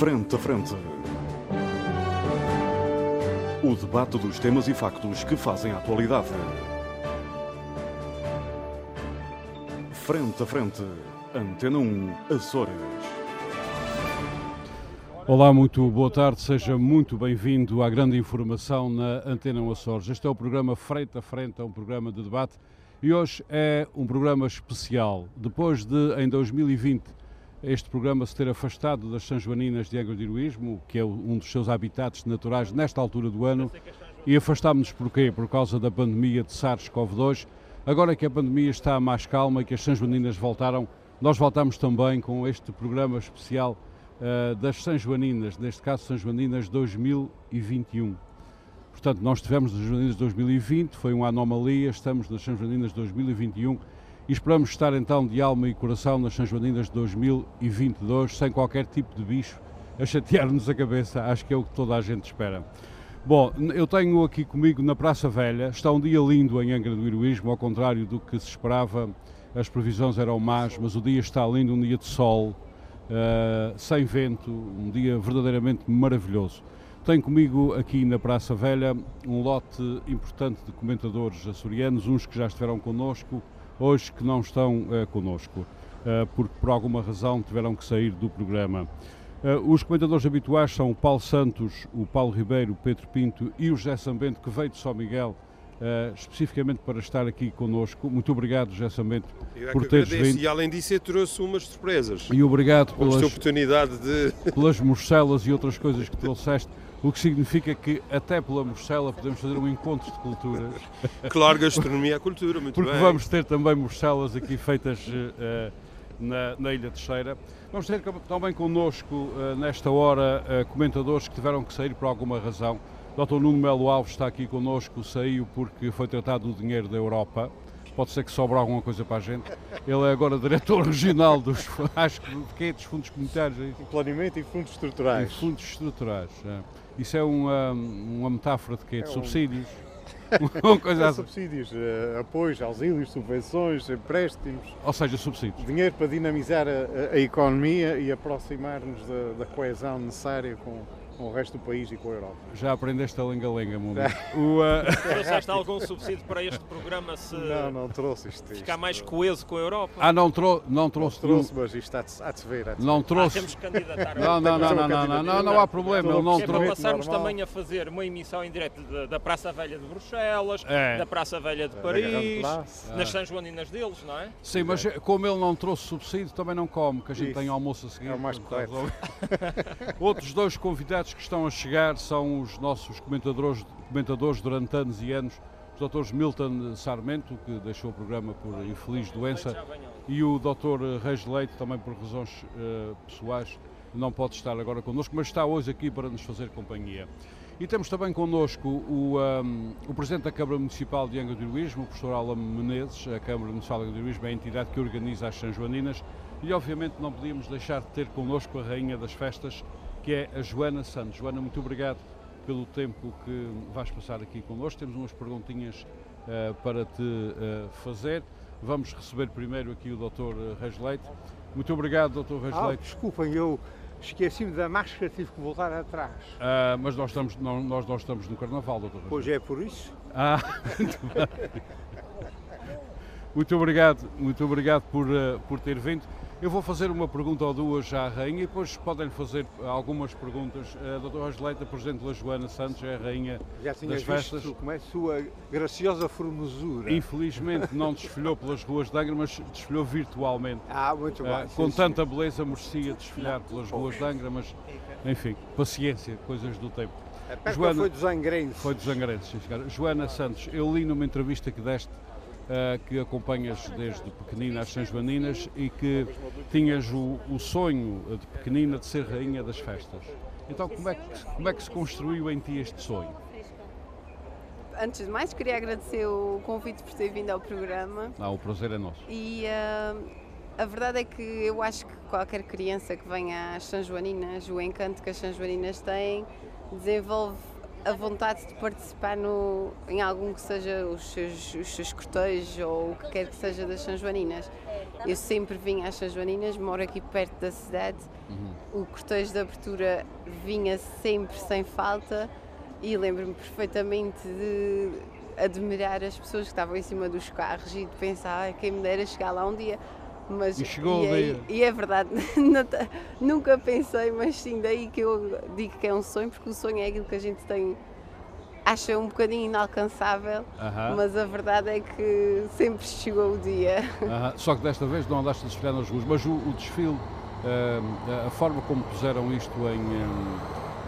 Frente a Frente. O debate dos temas e factos que fazem a atualidade. Frente a Frente. Antena 1, Açores. Olá, muito boa tarde, seja muito bem-vindo à grande informação na Antena 1 Açores. Este é o programa Frente a Frente, é um programa de debate e hoje é um programa especial. Depois de, em 2020, este programa se ter afastado das São Joaninas de Heroísmo, que é um dos seus habitats naturais nesta altura do ano, e afastámos-nos porquê? Por causa da pandemia de SARS-CoV-2. Agora que a pandemia está mais calma e que as São Joaninas voltaram, nós voltamos também com este programa especial uh, das São Joaninas, neste caso São Joaninas 2021. Portanto, nós tivemos as Joaninas 2020, foi uma anomalia, estamos nas São Joaninas 2021 e esperamos estar então de alma e coração nas São Joaninas de 2022, sem qualquer tipo de bicho a chatear-nos a cabeça, acho que é o que toda a gente espera. Bom, eu tenho aqui comigo na Praça Velha, está um dia lindo em Angra do Heroísmo, ao contrário do que se esperava, as previsões eram más, mas o dia está lindo, um dia de sol, uh, sem vento, um dia verdadeiramente maravilhoso. Tenho comigo aqui na Praça Velha um lote importante de comentadores açorianos, uns que já estiveram connosco, hoje que não estão uh, connosco, uh, porque por alguma razão tiveram que sair do programa. Uh, os comentadores habituais são o Paulo Santos, o Paulo Ribeiro, o Pedro Pinto e o José Sambento, que veio de São Miguel Uh, especificamente para estar aqui connosco. Muito obrigado, José Samento, é por teres vindo. E além disso, eu trouxe umas surpresas. E obrigado pelas, oportunidade de... pelas morcelas e outras coisas que trouxeste, o que significa que até pela morcela podemos fazer um encontro de culturas. Claro, gastronomia é cultura, muito Porque bem. vamos ter também morcelas aqui feitas uh, na, na Ilha Terceira. Vamos ter também connosco, uh, nesta hora, comentadores que tiveram que sair por alguma razão. Dr. Nuno Melo Alves está aqui connosco, saiu porque foi tratado do dinheiro da Europa. Pode ser que sobre alguma coisa para a gente. Ele é agora diretor regional dos, acho que, é, dos fundos comunitários. É Planeamento e fundos estruturais. E fundos estruturais. É. Isso é uma, uma metáfora de quê? De é subsídios? Um... coisa é assim. Subsídios, uh, apoios, auxílios, subvenções, empréstimos. Ou seja, subsídios. Dinheiro para dinamizar a, a economia e aproximar-nos da, da coesão necessária com, com o resto do país e com a Europa. Já aprendeste a lenga-lenga, amigo. o, uh... Trouxeste algum subsídio para este programa se não, não trouxe isto, ficar isto. mais coeso com a Europa? Ah, não, trou não trouxe. Não trouxe, mas isto há de, há de se ver. Há de não ver. trouxe. Ah, temos que candidatar. Não, não, não, não, não, não, não, não há problema. Ele não é trouxe. para passarmos também a fazer uma emissão em direto da, da Praça Velha de Bruxelas, é. da Praça Velha de Paris, nas São Joaninas deles, não é? Sim, mas como ele não trouxe subsídio, também não come, que a gente Isso. tem almoço a seguir. É o mais correto. Outros dois convidados que estão a chegar são os nossos comentadores, comentadores durante anos e anos, os doutores Milton Sarmento, que deixou o programa por infeliz doença, e o doutor Reis Leite, também por razões uh, pessoais, não pode estar agora connosco, mas está hoje aqui para nos fazer companhia. E temos também connosco o, um, o Presidente da Câmara Municipal de Angra do Heroísmo, o professor Alan Menezes. A Câmara Municipal de Angra do Heroísmo é a entidade que organiza as São Joaninas e, obviamente, não podíamos deixar de ter connosco a Rainha das Festas, que é a Joana Santos. Joana, muito obrigado pelo tempo que vais passar aqui connosco. Temos umas perguntinhas uh, para te uh, fazer. Vamos receber primeiro aqui o Dr. Reis Leite. Muito obrigado, Dr. Reis ah, Leite. Desculpem, eu esqueci-me da máscara, tive que voltar atrás. Uh, mas nós, estamos, não, nós não estamos no Carnaval, Dr. Reis Pois é, por isso. Ah, muito bem. Muito obrigado, muito obrigado por, por ter vindo. Eu vou fazer uma pergunta ou duas à Rainha e depois podem fazer algumas perguntas. A doutora Angeleita, Presidente da Joana Santos, é a Rainha Já tinha das visto festas. como é a sua graciosa formosura. Infelizmente não desfilhou pelas ruas de Angra, mas desfilou virtualmente. Ah, muito bem. Uh, sim, com sim. tanta beleza merecia desfilar pelas ruas de Angra, mas enfim, paciência, coisas do tempo. A Joana- foi dos angrenses. Foi dos Angrenses, sim. Joana Santos, eu li numa entrevista que deste que acompanhas desde pequenina às São Joaninas e que tinhas o, o sonho de pequenina de ser rainha das festas. Então como é, que, como é que se construiu em ti este sonho? Antes de mais, queria agradecer o convite por ter vindo ao programa Ah, o prazer é nosso. e ah, a verdade é que eu acho que qualquer criança que venha às São Joaninas, o encanto que as São Joaninas têm, desenvolve a vontade de participar no, em algum que seja os seus, os seus cortejos ou o que quer que seja das São Joaninas. Eu sempre vinha às São Joaninas, moro aqui perto da cidade. O cortejo de abertura vinha sempre sem falta e lembro-me perfeitamente de admirar as pessoas que estavam em cima dos carros e de pensar, "Ai, quem me dera chegar lá um dia. Mas, E chegou é- dia. E é verdade, nunca pensei, mas sim, daí que eu digo que é um sonho, porque o sonho é aquilo que a gente tem, acha um bocadinho inalcançável, Aham. mas a verdade é que sempre chegou o dia. Aham, Só que desta vez não andaste a desfilar nas ruas, mas o, o desfile, ah, a forma como puseram isto em,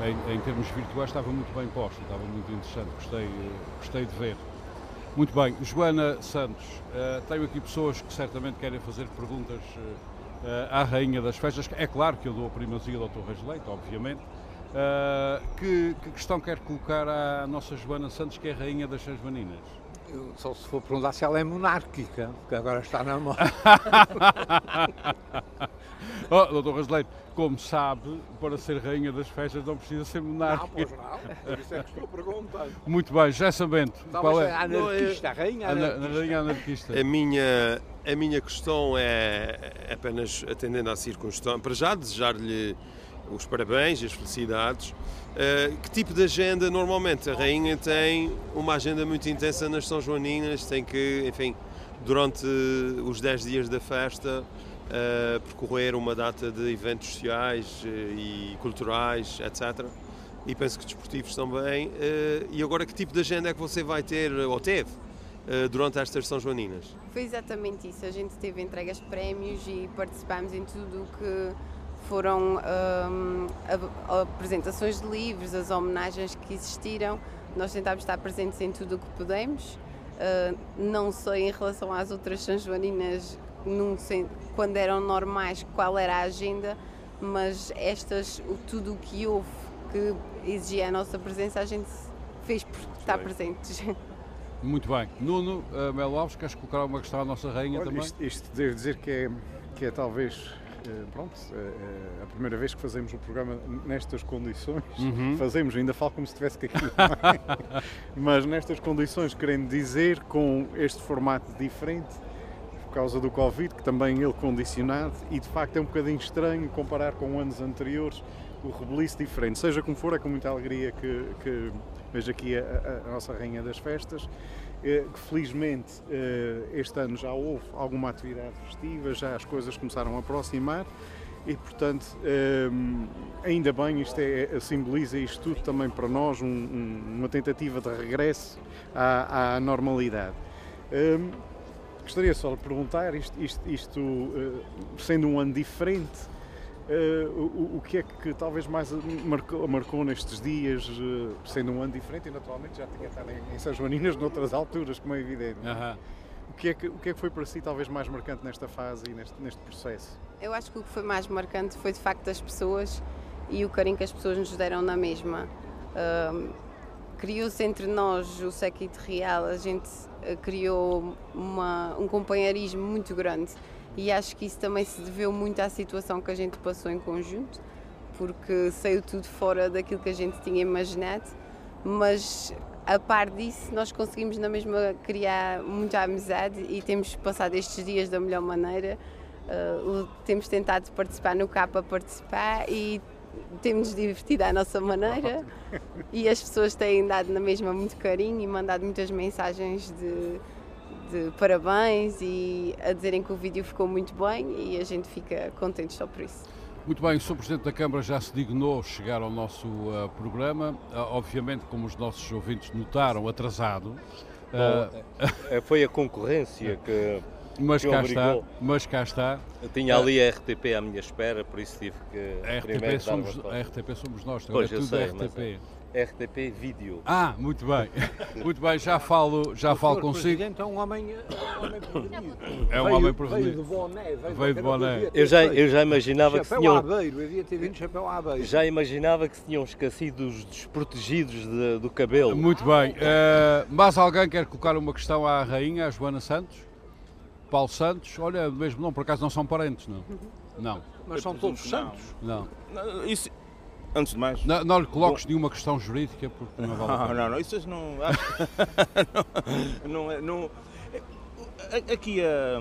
ah, em, em termos virtuais estava muito bem posto, estava muito interessante, gostei, gostei de ver. Muito bem, Joana Santos, ah, tenho aqui pessoas que certamente querem fazer perguntas ah, à Rainha das Festas. É claro que eu dou a primazia ao Dr. Reis Leite, obviamente. Ah, que, que questão quer colocar à nossa Joana Santos, que é Rainha das São Joaninas? Eu- Só se for perguntar se ela é monárquica, que agora está na moda. Oh, doutor Rasleito, como sabe, para ser rainha das festas não precisa ser monarca. não. Por isso é que estou perguntando. Muito bem, já sabendo qual Talvez é a anarquista, a rainha anarquista. a rainha anarquista. A minha, a minha questão é apenas atendendo à circunstância. Para já, desejar-lhe os parabéns e as felicidades. Eh, que tipo de agenda normalmente? A Rainha tem uma agenda muito intensa nas São Joaninas, tem que, enfim, durante os 10 dias da festa, eh, percorrer uma data de eventos sociais eh, e culturais, etc. E penso que desportivos também. Eh, e agora, que tipo de agenda é que você vai ter, ou teve, durante estas São Joaninas? Foi exatamente isso. A gente teve entregas de prémios e participámos em tudo o que foram hum, a- apresentações de livros, as homenagens que existiram. Nós tentámos estar presentes em tudo o que pudemos. Uh, não sei em relação às outras São Joaninas, num sen- quando eram normais, qual era a agenda, mas estas, o- tudo o que houve que exigia a nossa presença, a gente fez por estar bem. presentes. Muito bem. Nuno uh, Melo Alves, queres colocar uma questão à nossa rainha Olha, também? isto, isto devo dizer que é, que é talvez pronto, eh, eh, a primeira vez que fazemos o programa nestas condições. Uhum. Fazemos, ainda falo como se estivesse aqui. é? Mas nestas condições, querendo dizer, com este formato diferente, por causa do Covid, que também ele condicionado, e de facto é um bocadinho estranho comparar com anos anteriores o rebeliço diferente. Seja como for, é com muita alegria que, que vejo aqui a, a- a nossa Rainha das Festas, que felizmente eh, este ano já houve alguma atividade festiva, já as coisas começaram a aproximar e, portanto, eh, ainda bem, isto é, simboliza isto tudo também para nós, um- um- uma tentativa de regresso à, à normalidade. Eh, Gostaria só de perguntar, isto, isto- isto, eh, sendo um ano diferente, eh, o, o que é que talvez mais marcou, marcou nestes dias, eh, sendo um ano diferente, e naturalmente já tinha estado em, em São Joaninas noutras alturas, como é evidente. Aham. O, que é que, o que é que foi para si talvez mais marcante nesta fase e neste, neste processo? Eu acho que o que foi mais marcante foi de facto as pessoas e o carinho que as pessoas nos deram na mesma. Criou-se entre nós o séquito real, a gente eh, criou uma- um companheirismo muito grande e acho que isso também se deveu muito à situação que a gente passou em conjunto, porque saiu tudo fora daquilo que a gente tinha imaginado, mas a par disso nós conseguimos na mesma criar muita amizade e temos passado estes dias da melhor maneira. Uh, temos tentado participar no CAPA participar e temos divertido à nossa maneira e as pessoas têm dado na mesma muito carinho e mandado muitas mensagens de, de parabéns e a dizerem que o vídeo ficou muito bem e a gente fica contente só por isso. Muito bem, o Sr. Presidente da Câmara já se dignou chegar ao nosso uh, programa, Uh, obviamente, como os nossos ouvintes notaram, atrasado, Uh, É, Foi a concorrência que mas que cá está, mas cá está. eu tinha ali a RTP à minha espera, por isso tive que A RTP somos, a RTP somos nós, agora Pois, é eu tudo sei, mas RTP. RTP Vídeo. Ah, muito bem, muito bem, já falo, já O falo consigo. Presidente é um homem, é um homem prevenido. É um Veio- homem prevenido. Veio de boné. Veio, Veio de boné. Eu já, eu já imaginava que se Chapéu tinham, devia ter vindo chapéu Aveiro. já imaginava que se tinham esquecido os desprotegidos de- do cabelo. Muito bem, Uh, mas alguém quer colocar uma questão à Rainha, à Joana Santos? Paulo Santos? Olha, mesmo não, por acaso não são parentes, não? Não, Mas são todos santos. não. Não, Isso, antes de mais. Não, não lhe coloques nenhuma questão jurídica porque não vale a Não, pena. não, não, isso não. não, não, é- não, é- aqui a,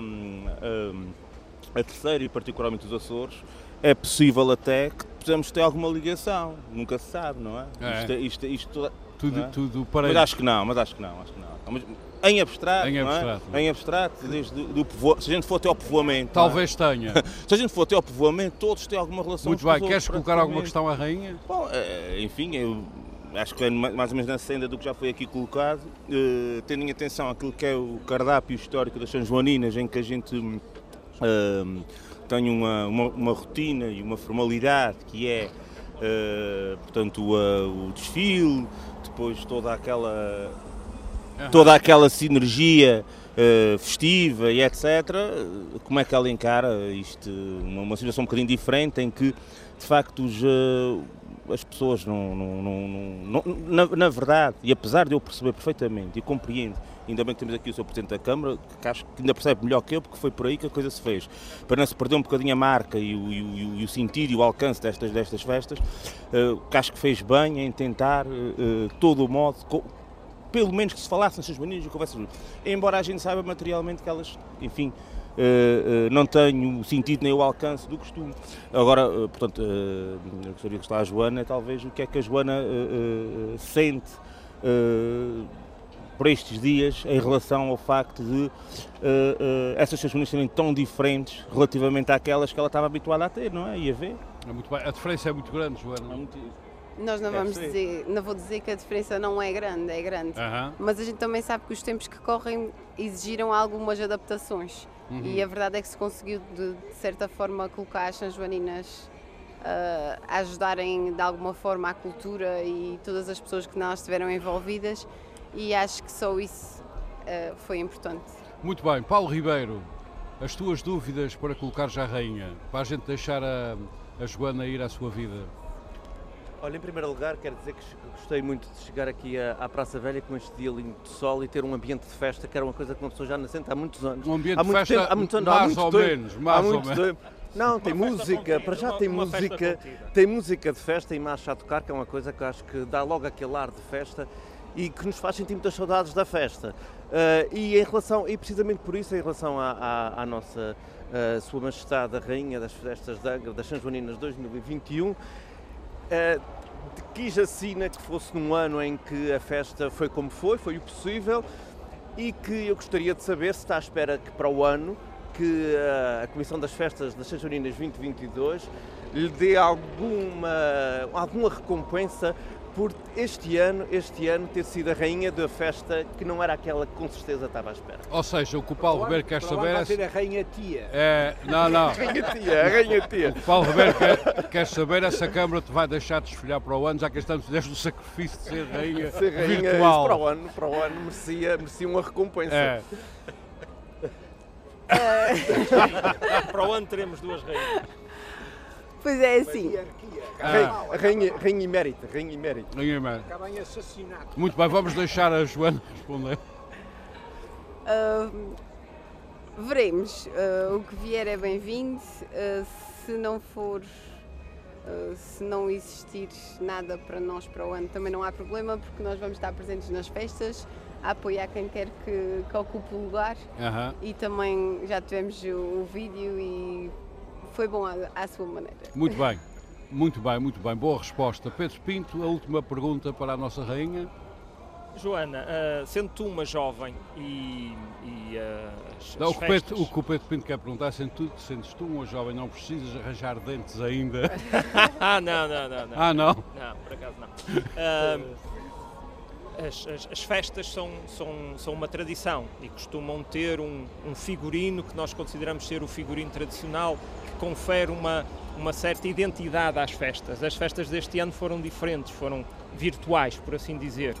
a terceira e particularmente os Açores, é possível até que possamos ter alguma ligação. Nunca se sabe, não é? É. Isto, isto, isto, Tudo, não é? tudo para Mas acho que não, mas acho que não, acho que não. Mas em abstrato, Em é? abstrato, é? Em abstrato, desde do povo... se a gente for até ao povoamento. não é? Talvez tenha. Se a gente for até ao povoamento, todos têm alguma relação Muito bem, queres colocar alguma questão à rainha? Bom, eh, enfim, eu acho que é ma- mais ou menos na senda do que já foi aqui colocado, eh, tendo em atenção aquilo que é o cardápio histórico das São Joaninas, em que a gente hum, tem uma, uma, uma rotina e uma formalidade que é, eh, portanto, o, eh, o desfile, depois toda aquela toda aquela sinergia eh, festiva e etc. Como é que ela encara isto? Uma, uma situação um bocadinho diferente em que, de facto, os, eh, as pessoas não, não- não- não- na, na verdade, e apesar de eu perceber perfeitamente e compreendo, ainda bem que temos aqui o Sr. Presidente da Câmara, que acho que ainda percebe melhor que eu, porque foi por aí que a coisa se fez. Para não se perder um bocadinho a marca e o, e o- e o- sentido e o alcance destas, destas festas, eh, que acho que fez bem em tentar, eh, todo o modo, pelo menos que se falasse nas suas manias e conversas. Embora a gente saiba materialmente que elas, enfim, eh, eh, não têm o sentido nem o alcance do costume. Agora, eh, portanto, eu gostaria que está a Joana, talvez o que é que a Joana sente por estes dias em relação ao facto de essas suas manias serem tão diferentes relativamente àquelas que ela estava habituada a ter, não é? E a ver. É muito. A diferença é muito grande, É Joana. muito- Nós não Deve vamos ser. dizer, não vou dizer que a diferença não é grande, é grande. Mas a gente também sabe que os tempos que correm exigiram algumas adaptações. Uhum. E a verdade é que se conseguiu, de, de certa forma, colocar as São Joaninas ah, a ajudarem de alguma forma a cultura e todas as pessoas que nelas estiveram envolvidas. E acho que só isso ah, foi importante. Muito bem. Paulo Ribeiro, as tuas dúvidas para colocar já a rainha, para a gente deixar a, a Joana ir à sua vida. Olha, em primeiro lugar, quero dizer que gostei muito de chegar aqui à, à Praça Velha com este dia lindo de sol e ter um ambiente de festa, que era uma coisa que uma pessoa já não sente há muitos anos. Um ambiente há de muito festa tempo, há muitos anos, há mais muito ou tempo, menos, há mais ou muito menos. tempo. Não, tem Uma música, para já contida, tem uma- uma música, contida. tem música de festa e marcha a tocar, que é uma coisa que eu acho que dá logo aquele ar de festa e que nos faz sentir muitas saudades da festa. Ah, e em relação, e precisamente por isso, em relação à, à- à nossa ah, Sua Majestade a Rainha das Festas de Angra, das São Joaninas 2021, ah, de- quis assina que fosse num ano em que a festa foi como foi, foi o possível, e que eu gostaria de saber se está à espera que para o ano que ah, a Comissão das Festas das São Joaninas 2022 lhe dê alguma, alguma recompensa por este ano, este ano ter sido a rainha da festa que não era aquela que com certeza estava à espera. Ou seja, o que o Paulo Ribeiro quer saber é. ser se- a rainha tia. é não, não. Rainha tia, a rainha tia. O que o Paulo Ribeiro quer, quer saber é se a Câmara te vai deixar desfilhar para o ano, já que estamos desde o sacrifício de ser rainha, Ser rainha, isso virtual. para o ano, para o ano merecia, merecia uma recompensa. É. Para o ano teremos duas rainhas. Pois é, assim. Ah, A rainha, rainha emérita, rainha emérita. ninguém mais. Acaba em assassinato. Muito bem, vamos deixar a Joana responder. Ah, veremos. Ah, o que vier é bem-vindo. Ah, se não for. ah, se não existir nada para nós para o ano, também não há problema, porque nós vamos estar presentes nas festas, a apoiar quem quer que, que ocupe o lugar Aham. e também já tivemos o, o vídeo e foi bom à, à sua maneira. Muito bem, muito bem, muito bem. Boa resposta. Pedro Pinto, a última pergunta para a nossa rainha. Joana, ah, sendo tu uma jovem e, e ah, as, Não, as o, que o Pedro, festas... o que o Pedro Pinto quer perguntar é sendo tu, sentes tu uma jovem, não precisas arranjar dentes ainda. Ah, não, não, não, não. Ah, não? Não, por acaso não. Ah, as, as- as festas são, são, são uma tradição e costumam ter um, um figurino que nós consideramos ser o figurino tradicional que confere uma, uma certa identidade às festas. As festas deste ano foram diferentes, foram virtuais, por assim dizer.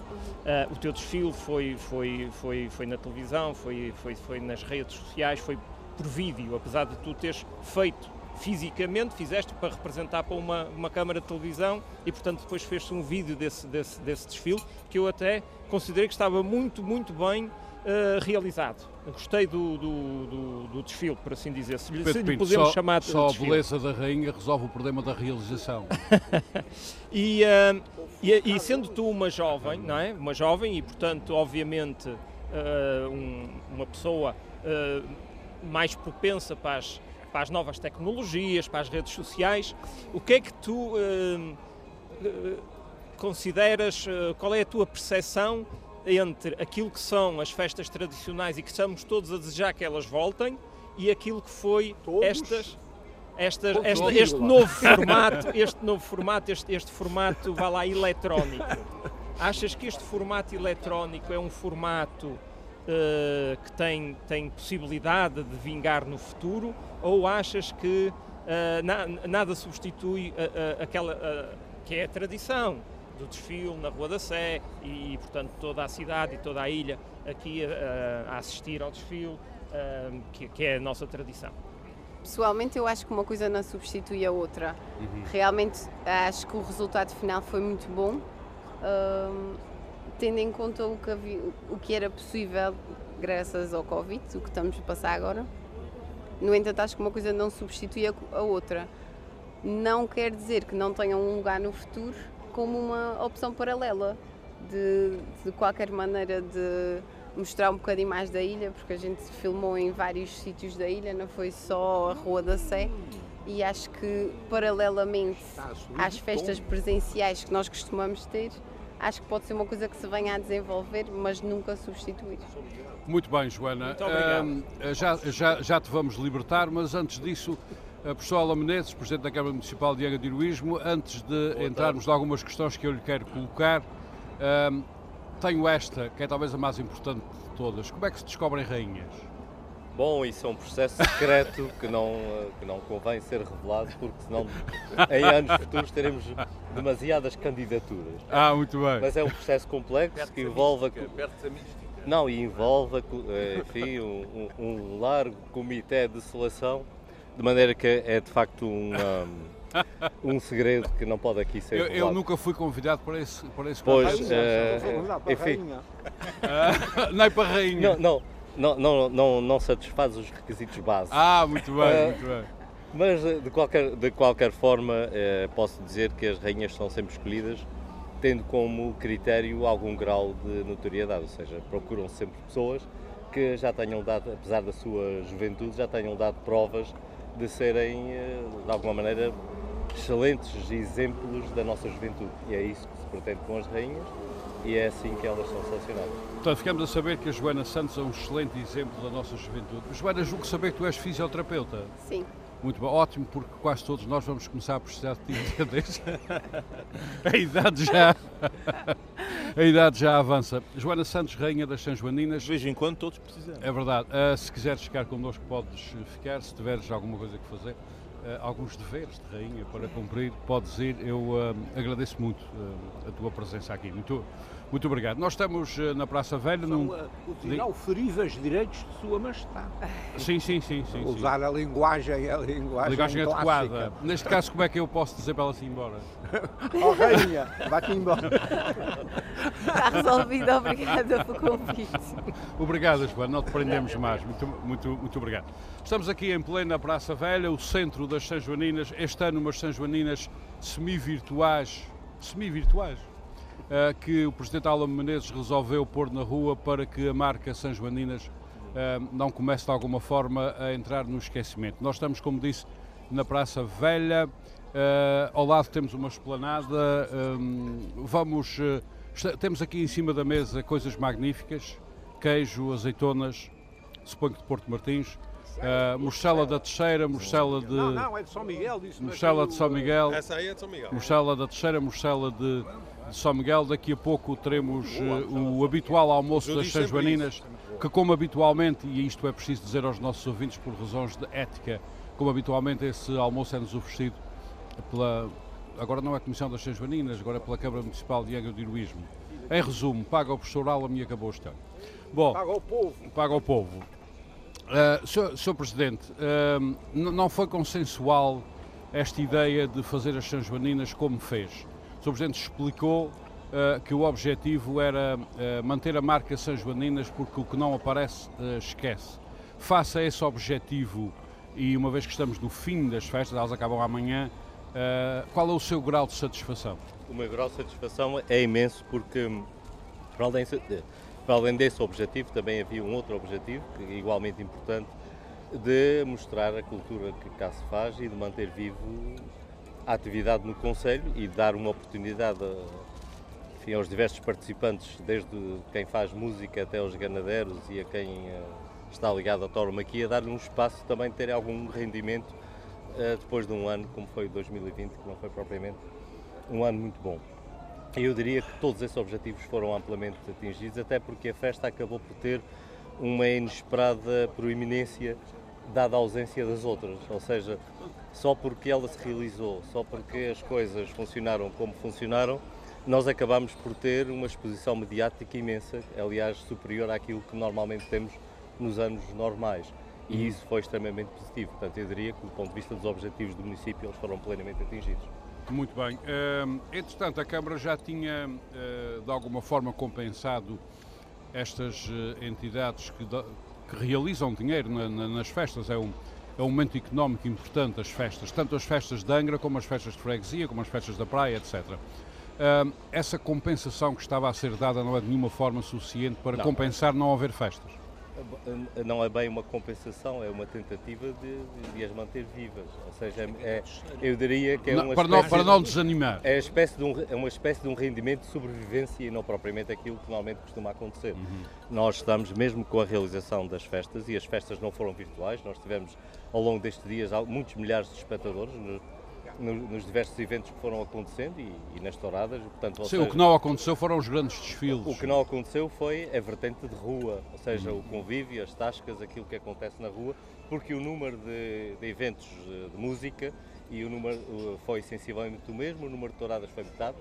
Ah, o teu desfile foi, foi, foi, foi na televisão, foi, foi, foi nas redes sociais, foi por vídeo, apesar de tu teres feito fisicamente, fizeste para representar para uma, uma câmara de televisão e, portanto, depois fez-se um vídeo desse, desse, desse desfile que eu até considerei que estava muito, muito bem ah, realizado. Gostei do, do, do, do desfile, por assim dizer. Se lhe, se Pedro lhe podemos só, chamar só a desfile. beleza da rainha resolve o problema da realização. E, ah, e, e sendo tu uma jovem, não é? Uma jovem e, portanto, obviamente, ah, um- uma pessoa mais propensa para as, para as novas tecnologias, para as redes sociais. O que é que tu uh, uh, consideras, uh, qual é a tua percepção entre aquilo que são as festas tradicionais e que estamos todos a desejar que elas voltem e aquilo que foi Todos? estas estas, esta, este novo formato, este novo formato, este, este formato, vá lá, eletrónico. Achas que este formato eletrónico é um formato uh, que tem, tem possibilidade de vingar no futuro ou achas que uh, na, nada substitui uh, aquela que é a tradição do desfile na Rua da Sé e, portanto, toda a cidade e toda a ilha aqui a assistir ao desfile, que, que é a nossa tradição? Pessoalmente, eu acho que uma coisa não substitui a outra. Uhum. Realmente, acho que o resultado final foi muito bom, uh, tendo em conta o que, havia, o que era possível graças ao Covid, o que estamos a passar agora. No entanto, acho que uma coisa não substitui a, outra. Não quer dizer que não tenha um lugar no futuro como uma opção paralela de, de qualquer maneira de mostrar um bocadinho mais da ilha, porque a gente filmou em vários sítios da ilha, não foi só a Rua da Sé. E acho que, paralelamente às festas presenciais que nós costumamos ter, acho que pode ser uma coisa que se venha a desenvolver, mas nunca substituir. Muito bem, Joana. Muito obrigado. já, já, já te vamos libertar, mas antes disso, a professora Ala Menezes, Presidente da Câmara Municipal de Angra de Heroísmo, antes de Boa entrarmos tarde. em algumas questões que eu lhe quero colocar, tenho esta, que é talvez a mais importante de todas. Como é que se descobrem rainhas? Bom, isso é um processo secreto que não, que não convém ser revelado, porque senão em anos futuros teremos demasiadas candidaturas. Ah, muito bem. Mas é um processo complexo que envolve. A... Não, e envolve eh, enfim, um, um largo comitê de seleção, de maneira que é de facto uma um segredo que não pode aqui ser eu, eu nunca fui convidado para esse para esse pois uh, enfim uh, nem para rainha não, não não não não satisfaz os requisitos básicos. Ah muito bem uh, muito bem. mas de qualquer de qualquer forma posso dizer que as rainhas são sempre escolhidas tendo como critério algum grau de notoriedade ou seja procuram sempre pessoas que já tenham dado apesar da sua juventude já tenham dado provas de serem de alguma maneira excelentes exemplos da nossa juventude. E é isso que se pretende com as rainhas e é assim que elas são selecionadas. Portanto, ficamos a saber que a Joana Santos é um excelente exemplo da nossa juventude. Joana, julgo saber que tu és fisioterapeuta. Sim. Muito bom, ótimo, porque quase todos nós vamos começar a precisar de ti A idade já. A idade já avança. Joana Santos, Rainha das São Joaninas. De vez em quando todos precisamos. É verdade. Uh, se quiseres ficar connosco, podes ficar. Se tiveres alguma coisa que fazer, uh, alguns deveres de rainha para cumprir, podes ir. Eu uh, agradeço muito uh, a tua presença aqui. Muito, muito obrigado. Nós estamos na Praça Velha. São, num... O feridas direitos de Sua Majestade. Sim, sim, sim. sim Usar sim. a linguagem, a linguagem, a linguagem adequada. Neste caso, como é que eu posso dizer para ela se ir embora? oh, rainha, vá-te embora. Está resolvido, obrigada pelo convite. Obrigado, Joana, não te prendemos mais. Muito, muito, muito obrigado. Estamos aqui em plena Praça Velha, o centro das São Joaninas. Este ano, umas São Joaninas semi-virtuais, semi-virtuais, que o Presidente Alan Menezes resolveu pôr na rua para que a marca São Joaninas uh, não comece de alguma forma a entrar no esquecimento. Nós estamos, como disse, na Praça Velha. Uh, ao lado temos uma esplanada. Vamos. temos aqui em cima da mesa coisas magníficas: queijo, azeitonas, suponho que de Porto Martins Uh, Morcela da Teixeira, Morcela de. Não, não, é de São Miguel. Disse Morcela de São Miguel. Essa aí é de São Miguel. Morcela da Teixeira, Morcela de, de São Miguel. Daqui a pouco teremos uh, o habitual almoço das São Joaninas, que, como habitualmente, e isto é preciso dizer aos nossos ouvintes por razões de ética, como habitualmente esse almoço é-nos oferecido pela. Agora não é a Comissão das São Joaninas, agora é pela Câmara Municipal de Angra de Heroísmo. Em resumo, paga o professor Alam e acabou este ano. Bom, paga o povo. Paga o povo. Uh, Sr. Presidente, uh, não foi consensual esta ideia de fazer as São Joaninas como fez. O Sr. Presidente explicou uh, que o objetivo era manter a marca São Joaninas porque o que não aparece esquece. Faça esse objetivo e uma vez que estamos no fim das festas, elas acabam amanhã, qual é o seu grau de satisfação? O meu grau de satisfação é imenso porque, para além para além desse objetivo, também havia um outro objetivo, que é igualmente importante, de mostrar a cultura que cá se faz e de manter vivo a atividade no Conselho e dar uma oportunidade a, enfim, aos diversos participantes, desde quem faz música até aos ganadeiros e a quem uh, está ligado à tauromaquia, dar-lhe um espaço também de ter algum rendimento uh, depois de um ano como foi 2020, que não foi propriamente um ano muito bom. Eu diria que todos esses objetivos foram amplamente atingidos, até porque a festa acabou por ter uma inesperada proeminência dada a ausência das outras, ou seja, só porque ela se realizou, só porque as coisas funcionaram como funcionaram, nós acabamos por ter uma exposição mediática imensa, aliás, superior àquilo que normalmente temos nos anos normais. E uhum. isso foi extremamente positivo. Portanto, eu diria que, do ponto de vista dos objetivos do município, eles foram plenamente atingidos. Muito bem. Uh, entretanto, a Câmara já tinha, uh, de alguma forma, compensado estas uh, entidades que, que, realizam dinheiro na, na, nas festas. É um, é um momento económico importante, as festas, tanto as festas de Angra, como as festas de freguesia, como as festas da praia, etc. essa compensação que estava a ser dada não é de nenhuma forma suficiente para não, compensar não haver festas? Não é bem uma compensação, é uma tentativa de, de as manter vivas. Ou seja, é, eu diria que é uma para, não, para não desanimar. É, espécie de um, é uma espécie de um rendimento de sobrevivência e não propriamente aquilo que normalmente costuma acontecer. Uhum. Nós estamos mesmo com a realização das festas e as festas não foram virtuais, nós tivemos ao longo destes dias muitos milhares de espectadores nos diversos eventos que foram acontecendo e, e nas touradas. Portanto, Sim, seja, o que não aconteceu foram os grandes desfiles. O que não aconteceu foi a vertente de rua, ou seja, o convívio, as tascas, aquilo que acontece na rua, porque o número de, de eventos eh, de música e o número foi sensivelmente o mesmo, o número de touradas foi metade.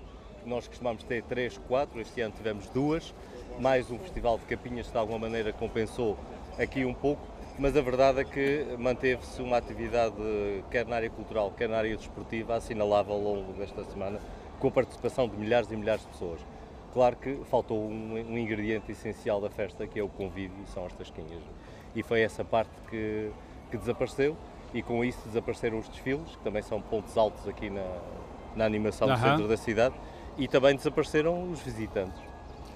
Nós costumamos ter três, quatro, este ano tivemos duas, mais um festival de capinhas que de alguma maneira compensou aqui um pouco mas a verdade é que manteve-se uma atividade, quer na área cultural, quer na área desportiva, assinalável ao longo desta semana, com a participação de milhares e milhares de pessoas. Claro que faltou um, um ingrediente essencial da festa, que é o convívio, são as tasquinhas. E foi essa parte que, que desapareceu, e com isso desapareceram os desfiles, que também são pontos altos aqui na, na animação do centro da cidade, e também desapareceram os visitantes.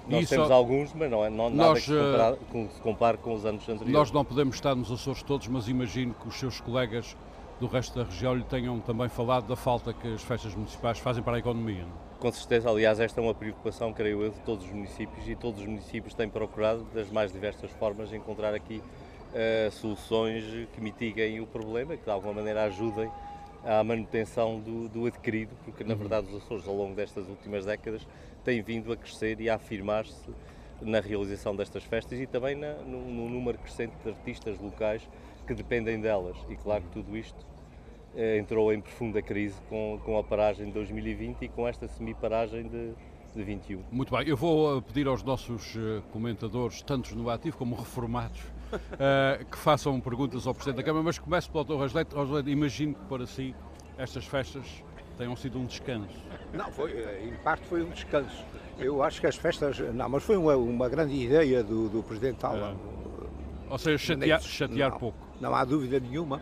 Nós Isso, temos alguns, mas não é não, nada nós, que se, compara, que se compare com os anos anteriores. Nós não podemos estar nos Açores todos, mas imagino que os seus colegas do resto da região lhe tenham também falado da falta que as festas municipais fazem para a economia. Não? É? Com certeza, aliás, esta é uma preocupação, creio eu, de todos os municípios e todos os municípios têm procurado, das mais diversas formas, encontrar aqui uh, soluções que mitiguem o problema, que de alguma maneira ajudem à manutenção do, do adquirido, porque na uhum. verdade os Açores, ao longo destas últimas décadas, tem vindo a crescer e a afirmar-se na realização destas festas e também na, no, no, número crescente de artistas locais que dependem delas. E claro que tudo isto eh, entrou em profunda crise com, com a paragem de 2020 e com esta semi-paragem de, de 21. Muito bem, eu vou eh, pedir aos nossos eh, comentadores, tantos no ativo como reformados, uh, que façam perguntas ao Presidente da Câmara, mas começo pelo Dr. Rasleito. Imagino que para si estas festas tenham sido um descanso. Não, foi, em parte foi um descanso. Eu acho que as festas. Não, mas foi uma, uma grande ideia do, do Presidente Alba. É. Ou seja, chatear, chatear não, pouco. Não há dúvida nenhuma.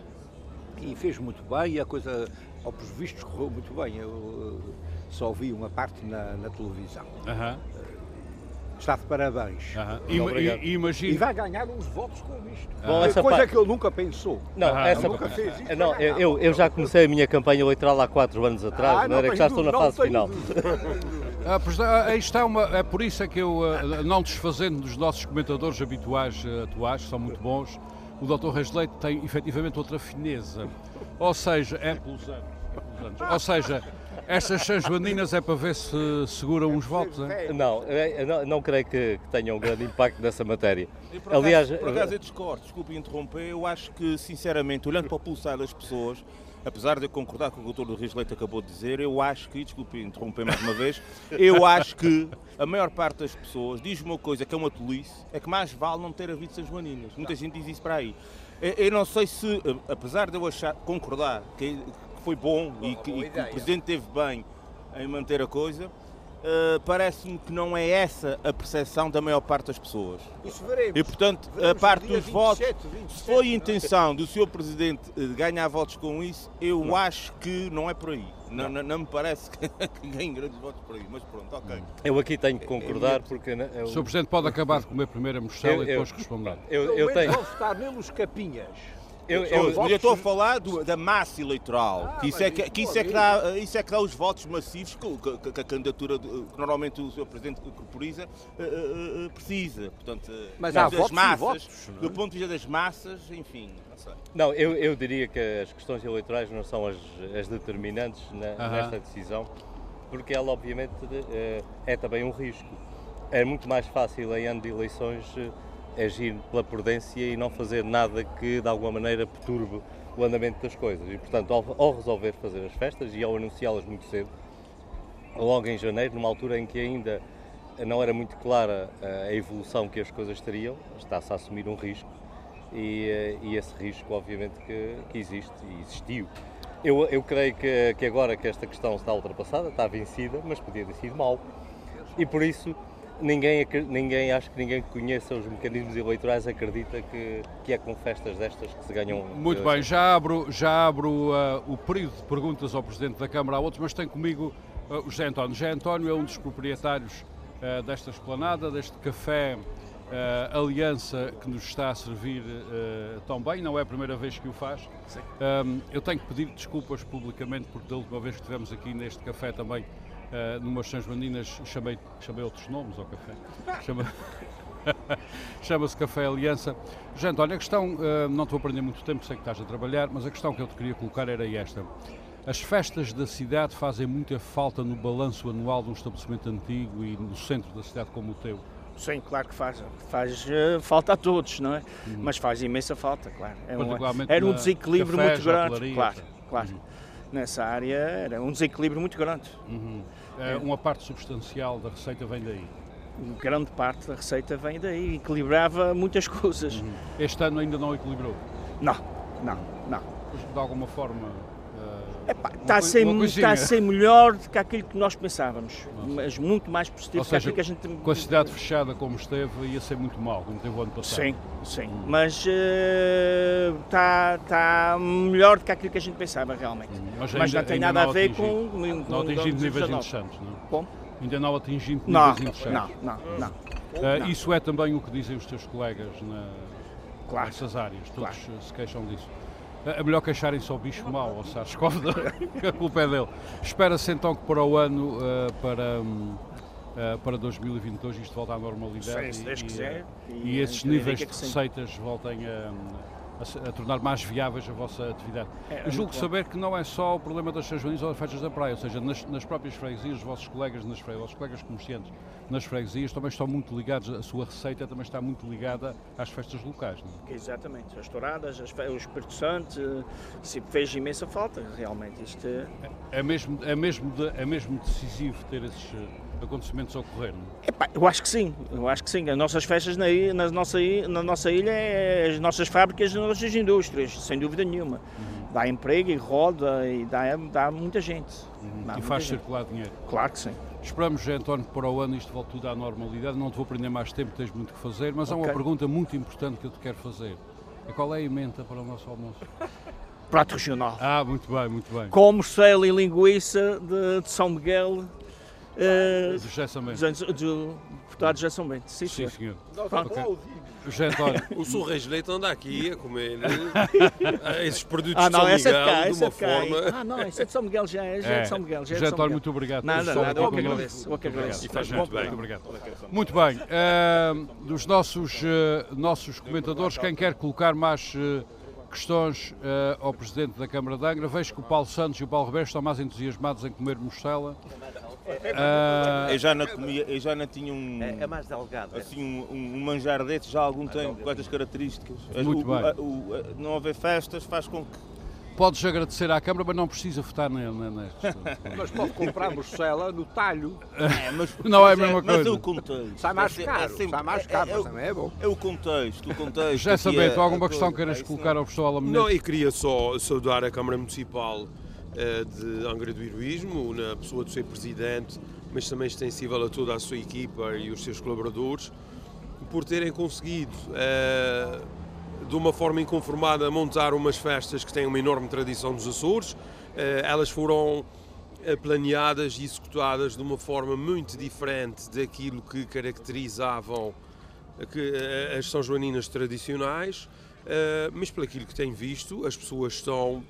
E fez muito bem e a coisa, ao vistos, correu muito bem. Eu só vi uma parte na, na televisão. Está de parabéns. Uhum. E, imagine... e vai ganhar uns votos com isto. Bom, essa coisa que ele nunca pensou. Não, uhum. essa... nunca fez isso. Não, eu, eu, eu, já comecei a minha campanha eleitoral há quatro anos atrás, ah, não, era que já estou na fase final. Ah, ah, aí está uma, é por isso é que eu, ah, não desfazendo dos nossos comentadores habituais atuais, que são muito bons, o Dr. Reis Leite tem efetivamente outra fineza. Ou seja, é pelos anos. É pelos anos. Ou seja, estas São Joaninas é para ver se seguram os votos, é? Não, não, não creio que, que tenha um grande impacto nessa matéria. Por Aliás, acaso, por acaso eu discordo, desculpe interromper, eu acho que, sinceramente, olhando para o pulsar das pessoas, apesar de eu concordar com o que o doutor do Leite acabou de dizer, eu acho que, desculpe interromper mais uma vez, eu acho que a maior parte das pessoas diz uma coisa que é uma tolice, é que mais vale não ter havido São Joaninas. Muita gente diz isso para aí. Eu não sei se, apesar de eu achar, concordar que foi bom e que, e que o Presidente teve bem em manter a coisa, uh, parece-me que não é essa a percepção da maior parte das pessoas. Isso veremos. E, portanto, veremos a parte dos 27, votos, 27, se foi a intenção do Sr. Presidente eh, ganhar votos com isso, eu não. acho que não é por aí. Não, não, não me parece que, que ganhe grandes votos por aí, mas pronto, ok. Eu aqui tenho que concordar porque... Eu... O Sr. Presidente pode acabar de comer primeiro a moção e depois responder. Eu, eu, eu tenho... vão votar nele os capinhas. Eu, eu, eu, eu estou a falar do, da massa eleitoral, ah, que, isso é que, que, isso, é que dá, isso é que dá os votos massivos que, que, que a candidatura, que normalmente o Sr. Presidente corporiza, uh, uh, precisa. Portanto, mas há votos massas, votos, do ponto de vista das massas, enfim, não sei. Não, eu, eu diria que as questões eleitorais não são as, as determinantes na, uh -huh. nesta decisão, porque ela, obviamente, é também um risco. É muito mais fácil em ano de eleições agir pela prudência e não fazer nada que de alguma maneira perturbe o andamento das coisas. E portanto, ao, ao resolver fazer as festas e ao anunciá-las muito cedo, logo em janeiro, numa altura em que ainda não era muito clara a evolução que as coisas teriam, está-se a assumir um risco e, eh, e esse risco, obviamente, que, que, existe e existiu. Eu, eu creio que, que agora que esta questão está ultrapassada, está vencida, mas podia ter sido mal. E por isso ninguém, ninguém, acho que ninguém que conheça os mecanismos eleitorais acredita que, que é com festas destas que se ganham. Muito bem, já abro, já abro uh, o período de perguntas ao Presidente da Câmara, a outros, mas tenho comigo uh, o José António. José António é um dos proprietários uh, desta esplanada, deste café uh, Aliança que nos está a servir tão bem, não é a primeira vez que o faz. Um, eu tenho que pedir desculpas publicamente porque da última vez que estivemos aqui neste café também Uh, numas Sãs Bandinas chamei, chamei outros nomes ao café. Chama... Chama-se Café Aliança. Já António, a questão, uh, não estou a aprender muito tempo, sei que estás a trabalhar, mas a questão que eu te queria colocar era esta. As festas da cidade fazem muita falta no balanço anual de um estabelecimento antigo e no centro da cidade como o teu? Sim, claro que faz. Faz uh, falta a todos, não é? Uhum. Mas faz imensa falta, claro. É um, era um desequilíbrio muito grande. Claro, claro. Uhum. Nessa área era um desequilíbrio muito grande. Uhum. É, uma parte substancial da receita vem daí. Grande parte da receita vem daí, equilibrava muitas coisas. Uhum. Este ano ainda não equilibrou? Não, não, não. De alguma forma está, a ser, está a ser melhor do que aquilo que nós pensávamos, Nossa. mas muito mais positivo Ou seja, que a gente. Com a cidade fechada como esteve, ia ser muito mal, como teve o ano passado. Sim, sim. Hum. Mas uh, está, está melhor do que aquilo que a gente pensava realmente. Hum. Mas, mas não tem nada a ver com. com não atingindo níveis interessantes, não? É? Como? Ainda não atingindo níveis interessantes. Não, não, não. Uh, isso é também o que dizem os teus colegas na, claro. nessas áreas, todos claro. se queixam disso. É melhor queixarem só o bicho mau ao Sarskov, que a culpa é dele. Espera-se então que para o ano, uh, para, um, uh, para 2022, isto volte à normalidade Sim, e, quiser, e, e, esses níveis de receitas voltem a, a, a, tornar mais viáveis a vossa atividade. É, Eu julgo saber que não é só o problema das São ou das festas da praia, ou seja, nas, nas próprias freguesias, os vossos colegas nas freguesias, os colegas comerciantes nas freguesias também estão muito ligados, a sua receita também está muito ligada às festas locais. Não é? Exatamente, as touradas, as, o Espírito Santo, se fez imensa falta, realmente. Isto é... É, mesmo, é, mesmo de, é mesmo decisivo ter esses acontecimentos a ocorrer, não é? Epá, eu acho que sim, eu acho que sim. As nossas festas na, na, nossa, na nossa ilha é as nossas fábricas e as nossas indústrias, sem dúvida nenhuma. Uhum. Dá emprego e roda e dá, dá muita gente. Uhum. e faz gente. circular dinheiro. Claro que sim. Esperamos, António, que para o ano isto volte tudo à normalidade. Não te vou prender mais tempo, tens muito que fazer, mas okay. há uma pergunta muito importante que eu te quero fazer. É qual é a emenda para o nosso almoço? Prato regional. Ah, muito bem, muito bem. Com morcela e linguiça de, de São Miguel Uh, do Gerson Mendes. Do deputado Gerson Mendes, sim, sim senhor. Okay. José António. O Sr. Reis Leite anda aqui a comer esses produtos ah, não, de São Miguel é de, uma forma. Ah, não, esse é de São Miguel, já é, já é de São Miguel. Já é José António, muito obrigado. Nada, nada, eu que agradeço. Eu que agradeço. Faz muito bem. Muito obrigado. Muito bem. Uh, dos nossos, uh, nossos comentadores, quem quer colocar mais. Uh, questões uh, ao Presidente da Câmara de Angra. Vejo que o Paulo Santos e o Paulo Ribeiro estão mais entusiasmados em comer morcela. Uh, eu, já não comia, eu já não tinha um. É, é mais delgado. É. Assim, um, um, manjar desses já há algum tempo, com estas características. Muito o, bem. O, o, não haver festas faz com que Podes agradecer à Câmara, mas não precisa votar nestes. mas pode comprar morcela no talho. É, mas, não é a mesma coisa. Mas o contexto. Sai mais caro, é sempre, sai mais caro, é, mas também é bom. É o contexto, o contexto. Já sabendo, alguma questão que queiras colocar ao professor Alamonete? Não, e queria só saudar a Câmara Municipal de Angra do Heroísmo, na pessoa do seu presidente, mas também extensível a toda a sua equipa e os seus colaboradores, por terem conseguido uh, de uma forma inconformada, montar umas festas que têm uma enorme tradição nos Açores. Eh, elas foram eh, planeadas e executadas de uma forma muito diferente daquilo que caracterizavam as São Joaninas tradicionais. Mas pelo aquilo que tenho visto, as pessoas estão,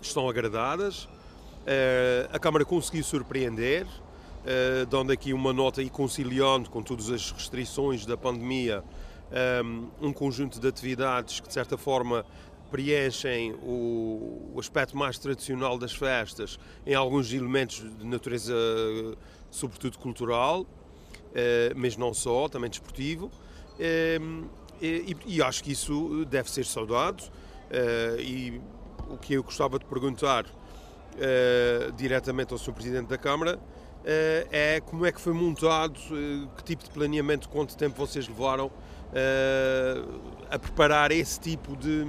estão agradadas, uh, a Câmara conseguiu surpreender, uh, dando aqui uma nota e conciliando com todas as restrições da pandemia um, um conjunto de atividades que de certa forma preenchem o, aspecto mais tradicional das festas em alguns elementos de natureza sobretudo cultural, mas não só, também desportivo. E, acho que isso deve ser saudado. E o que eu gostava de perguntar uh, diretamente ao Sr. Presidente da Câmara uh, é como é que foi montado, que tipo de planeamento, quanto tempo vocês levaram a preparar esse tipo de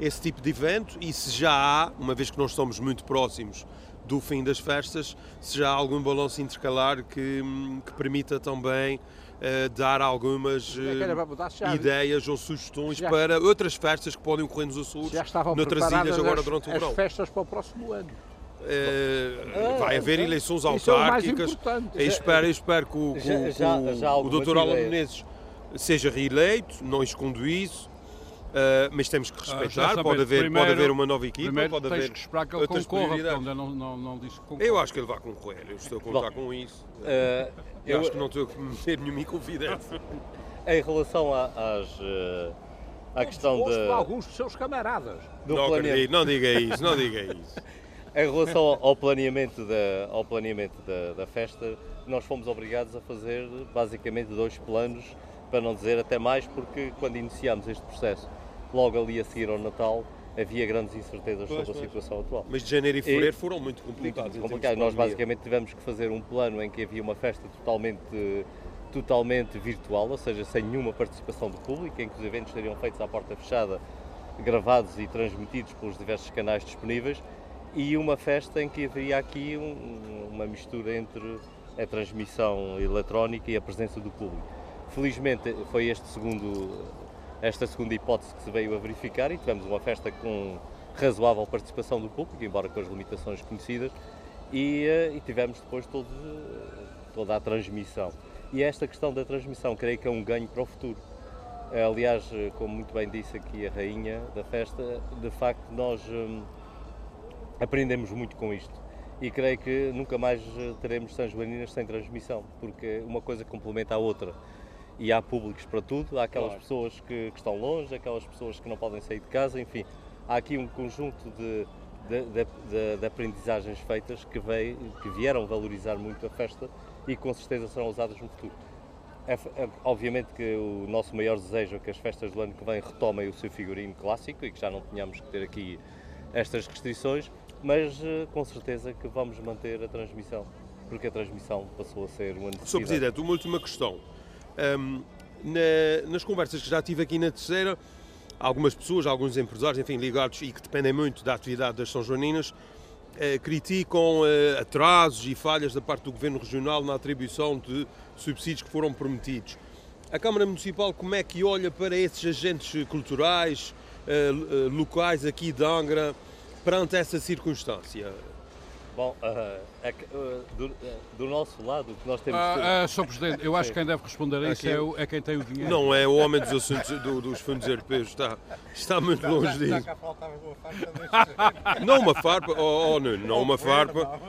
esse tipo de evento e se já há, uma vez que nós estamos muito próximos do fim das festas, se já há algum balanço intercalar que, que permita também uh, dar algumas uh, ideias ou sugestões já, para outras festas que podem ocorrer nos Açores, já estavam noutras ilhas agora as, durante o verão. As festas para o próximo ano. Uh, vai haver é, eleições autárquicas. É espero, espero que o, já, já, já o Dr. Alan Menezes seja reeleito, não escondo isso. Uh, mas temos que respeitar, uh, pode, haver, primeiro, pode haver uma nova equipa, primeiro pode haver que esperar que ele concorra, porque ainda não, não, não disse. Eu acho que ele vai concorrer, eu estou a contar Bom, com isso. Uh, eu, eu, acho que não estou a meter nenhuma confidência. em relação a, às, à questão de... alguns dos seus camaradas. Do não acredito, não diga isso, não diga isso. em relação ao planeamento, da, ao planeamento da, da festa, nós fomos obrigados a fazer basicamente dois planos, para não dizer até mais, porque quando iniciámos este processo logo ali a seguir ao Natal havia grandes incertezas pois, sobre a situação atual. Mas de janeiro e fevereiro e, foram muito complicados. Muito complicados. Nós basicamente tivemos que fazer um plano em que havia uma festa totalmente, totalmente virtual, ou seja, sem nenhuma participação do público, em que os eventos seriam feitos à porta fechada, gravados e transmitidos pelos diversos canais disponíveis, e uma festa em que haveria aqui um, uma mistura entre a transmissão eletrónica e a presença do público. Felizmente foi este segundo esta segunda hipótese que se veio a verificar e tivemos uma festa com razoável participação do público, embora com as limitações conhecidas, e, eh, e tivemos depois todo, toda a transmissão. E esta questão da transmissão creio que é um ganho para o futuro. Aliás, eh, como muito bem disse aqui a rainha da festa, de facto nós hum, aprendemos muito com isto. E creio que nunca mais teremos São Joaninas sem transmissão, porque uma coisa complementa a outra e há públicos para tudo, há aquelas claro. pessoas que, que, estão longe, aquelas pessoas que não podem sair de casa, enfim, há aqui um conjunto de, de, de, de aprendizagens feitas que, veio, que vieram valorizar muito a festa e com certeza serão usadas no futuro. É, é, obviamente que o nosso maior desejo é que as festas do ano que vem retomem o seu figurino clássico e que já não tenhamos que ter aqui estas restrições, mas eh, com certeza que vamos manter a transmissão, porque a transmissão passou a ser uma necessidade. Sr. Presidente, uma última questão. Um, na, nas conversas que já tive aqui na terceira, algumas pessoas, alguns empresários, enfim, ligados e que dependem muito da atividade das São Joaninas, eh, criticam eh, atrasos e falhas da parte do Governo Regional na atribuição de subsídios que foram prometidos. A Câmara Municipal como é que olha para esses agentes culturais, eh, eh locais aqui de Angra, perante essa circunstância? Bom, uh, do, uh, do, nosso lado, o que nós temos. Uh, uh, Sr. Presidente, eu acho que quem deve responder a isso é, o, é, quem tem o dinheiro. Não é o homem dos assuntos do, dos fundos europeus, está, está muito longe disso. Não uma farpa, oh, oh Nuno, não uma farpa.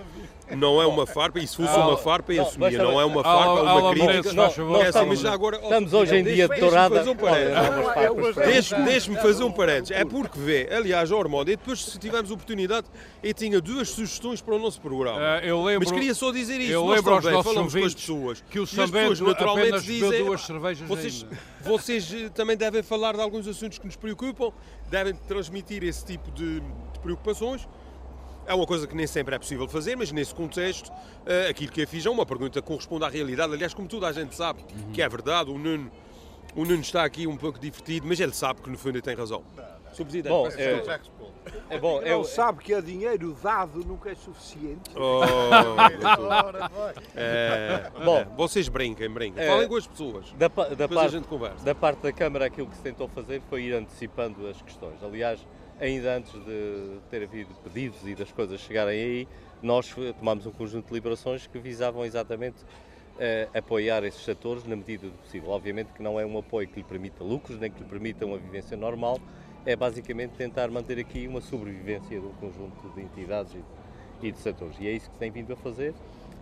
Não é uma farpa, e se fosse uma farpa, eu assumia. Não é uma farpa, é uma crítica. Não, não, é assim, mas já agora, estamos hoje em dia de tourada. Deixe-me fazer um parênteses. É porque vê, aliás, a Ormond, e depois, se tivermos oportunidade, eu tinha duas sugestões para o nosso programa. Eu lembro, mas queria só dizer isso. Eu lembro aos falamos com as pessoas. Que o Sambento naturalmente dizem. duas cervejas vocês, vocês eh, também devem falar de alguns assuntos que nos preocupam, devem transmitir esse tipo de, de preocupações. É uma coisa que nem sempre é possível fazer, mas nesse contexto, uh, aquilo que eu fiz é uma pergunta que corresponde à realidade. Aliás, como toda a gente sabe uhum. que é verdade, o Nuno, o Nuno está aqui um pouco divertido, mas ele sabe que no fundo ele tem razão. Sr. Presidente, bom, é, é bom, ele eu... sabe que o dinheiro dado nunca é suficiente. Oh, é, bom, é, vocês brinquem, brinquem. É, Falem com as pessoas. Da, da, parte, da parte da Câmara, aquilo que se tentou fazer foi ir antecipando as questões. Aliás, ainda antes de ter havido pedidos e das coisas chegarem aí, nós tomámos um conjunto de liberações que visavam exatamente uh, apoiar esses setores na medida do possível. Obviamente que não é um apoio que lhe permita lucros, nem que lhe permita uma vivência normal, é basicamente tentar manter aqui uma sobrevivência um conjunto de entidades e, de setores. E é isso que tem vindo a fazer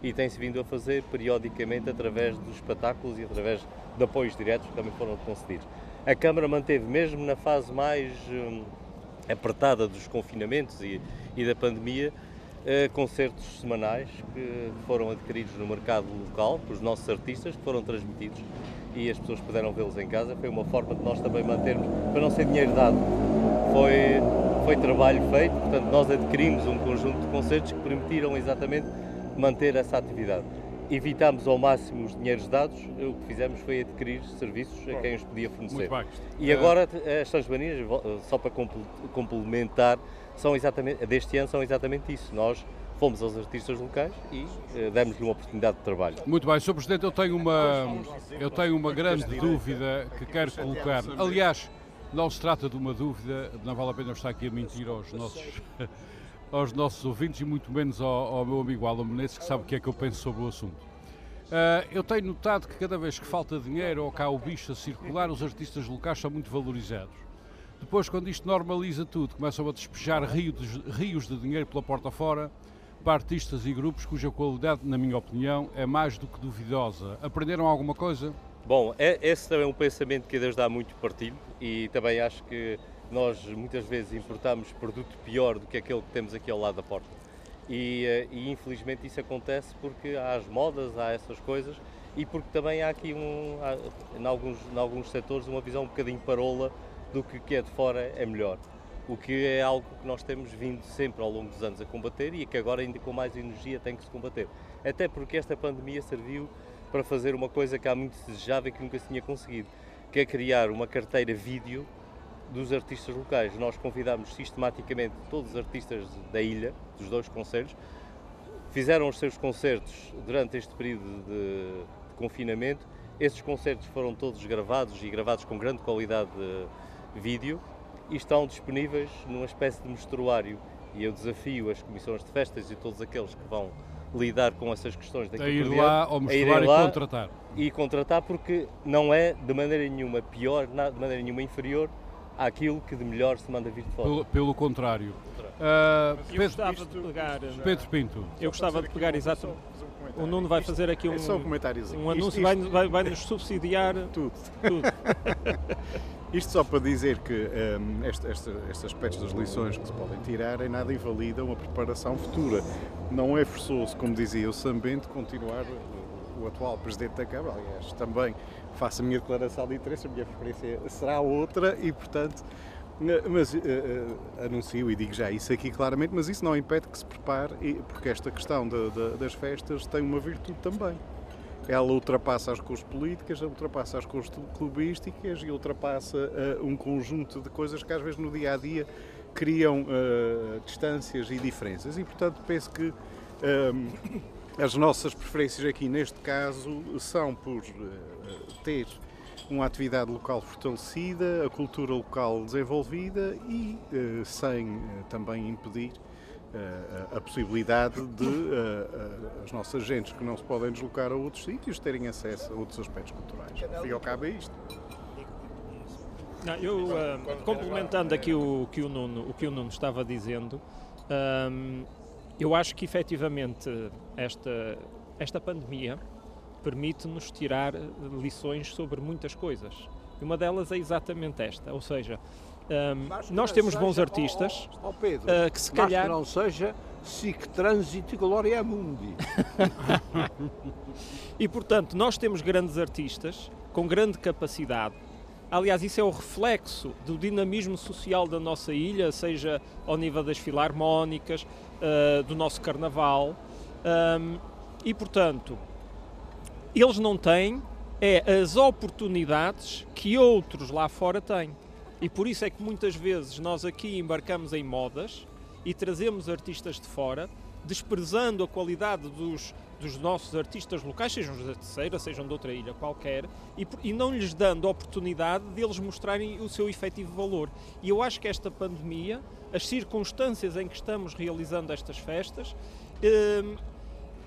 e tem-se vindo a fazer periodicamente através dos espetáculos e através de apoios diretos que também foram concedidos. A Câmara manteve, mesmo na fase mais hum, apertada dos confinamentos e, e da pandemia, eh, concertos semanais que foram adquiridos no mercado local por os nossos artistas, que foram transmitidos e as pessoas puderam vê-los em casa. Foi uma forma de nós também mantermos, para não ser dinheiro dado, foi, foi trabalho feito, portanto nós adquirimos um conjunto de concertos que permitiram exatamente manter essa atividade. Evitámos ao máximo os dinheiros dados, o que fizemos foi adquirir serviços a quem os podia fornecer. E agora as São Joaninas, só para complementar, são exatamente, deste ano são exatamente isso. Nós fomos aos artistas locais e uh, demos-lhe uma oportunidade de trabalho. Muito bem, Sr. Presidente, eu tenho uma, eu tenho uma grande dúvida que quero colocar. Aliás, não se trata de uma dúvida, não vale a pena estar aqui a mentir aos nossos, aos nossos ouvintes e muito menos ao, ao meu amigo Alan Menezes, que sabe o que é que eu penso sobre o assunto. Uh, eu tenho notado que cada vez que falta dinheiro ou cá o bicho a circular, os artistas locais são muito valorizados. Depois, quando isto normaliza tudo, começam a despejar rios, rios de dinheiro pela porta fora, para artistas e grupos cuja qualidade, na minha opinião, é mais do que duvidosa. Aprenderam alguma coisa? Bom, é, esse também é um pensamento que Deus dá muito partilho e também acho que nós muitas vezes importamos produto pior do que aquele que temos aqui ao lado da porta. E, eh, e infelizmente isso acontece porque há as modas, há essas coisas e porque também há aqui, um, há, em, alguns, em alguns setores, uma visão um bocadinho parola do que que é de fora é melhor o que é algo que nós temos vindo sempre ao longo dos anos a combater e que agora ainda com mais energia tem que se combater. Até porque esta pandemia serviu para fazer uma coisa que há muito se desejava e que nunca se tinha conseguido, que é criar uma carteira vídeo dos artistas locais. Nós convidámos sistematicamente todos os artistas da ilha, dos dois conselhos, fizeram os seus concertos durante este período de, de confinamento. Esses concertos foram todos gravados e gravados com grande qualidade de vídeo e estão disponíveis numa espécie de mostruário. E eu desafio as comissões de festas e todos aqueles que vão lidar com essas questões daqui a ir lá ao mostruário e contratar. E contratar porque não é de maneira nenhuma pior, de maneira nenhuma inferior àquilo que de melhor se manda vir de fora. Pelo, pelo contrário. Uh, eu Pedro, gostava de pegar. Pedro Pinto. Eu gostava de pegar exatamente. O Nuno vai fazer aqui um, é só um, um anúncio, isto, isto... Vai, vai, vai, nos subsidiar tudo. tudo. Isto só para dizer que um, este, este, estes aspectos das lições que se podem tirar em nada invalida uma preparação futura. Não é forçoso, como dizia o Sambento, continuar o, o atual Presidente da Câmara. Aliás, também faço a minha declaração de interesse, a minha preferência será outra e, portanto, mas uh, uh, anuncio e digo já isso aqui claramente, mas isso não impede que se prepare, porque esta questão de, de, das festas tem uma virtude também ela ultrapassa as cores políticas, ultrapassa as cores clubísticas e ultrapassa uh, um conjunto de coisas que às vezes no dia a dia criam distâncias e diferenças. E portanto penso que as nossas preferências aqui neste caso são por ter uma atividade local fortalecida, a cultura local desenvolvida e sem também impedir a, a possibilidade de as nossas gentes que não se podem deslocar a outros sítios terem acesso a outros aspectos culturais. Fica ao cabo é isto. Não, eu, uh, complementando aqui o que o, Nuno, o que o Nuno estava dizendo, um, eu acho que efetivamente esta, esta pandemia permite-nos tirar lições sobre muitas coisas. E uma delas é exatamente esta, ou seja, um, nós temos bons artistas oh, oh Pedro, uh, que se calhar. Que não seja SIC Trânsito e Glória Mundi. e portanto, nós temos grandes artistas com grande capacidade. Aliás, isso é o reflexo do dinamismo social da nossa ilha, seja ao nível das filarmónicas, uh, do nosso carnaval. Um, e portanto, eles não têm é as oportunidades que outros lá fora têm. E por isso é que muitas vezes nós aqui embarcamos em modas e trazemos artistas de fora, desprezando a qualidade dos, dos nossos artistas locais, sejam da terceira, sejam de outra ilha qualquer, e, e não lhes dando a oportunidade de eles mostrarem o seu efetivo valor. E eu acho que esta pandemia, as circunstâncias em que estamos realizando estas festas, eh,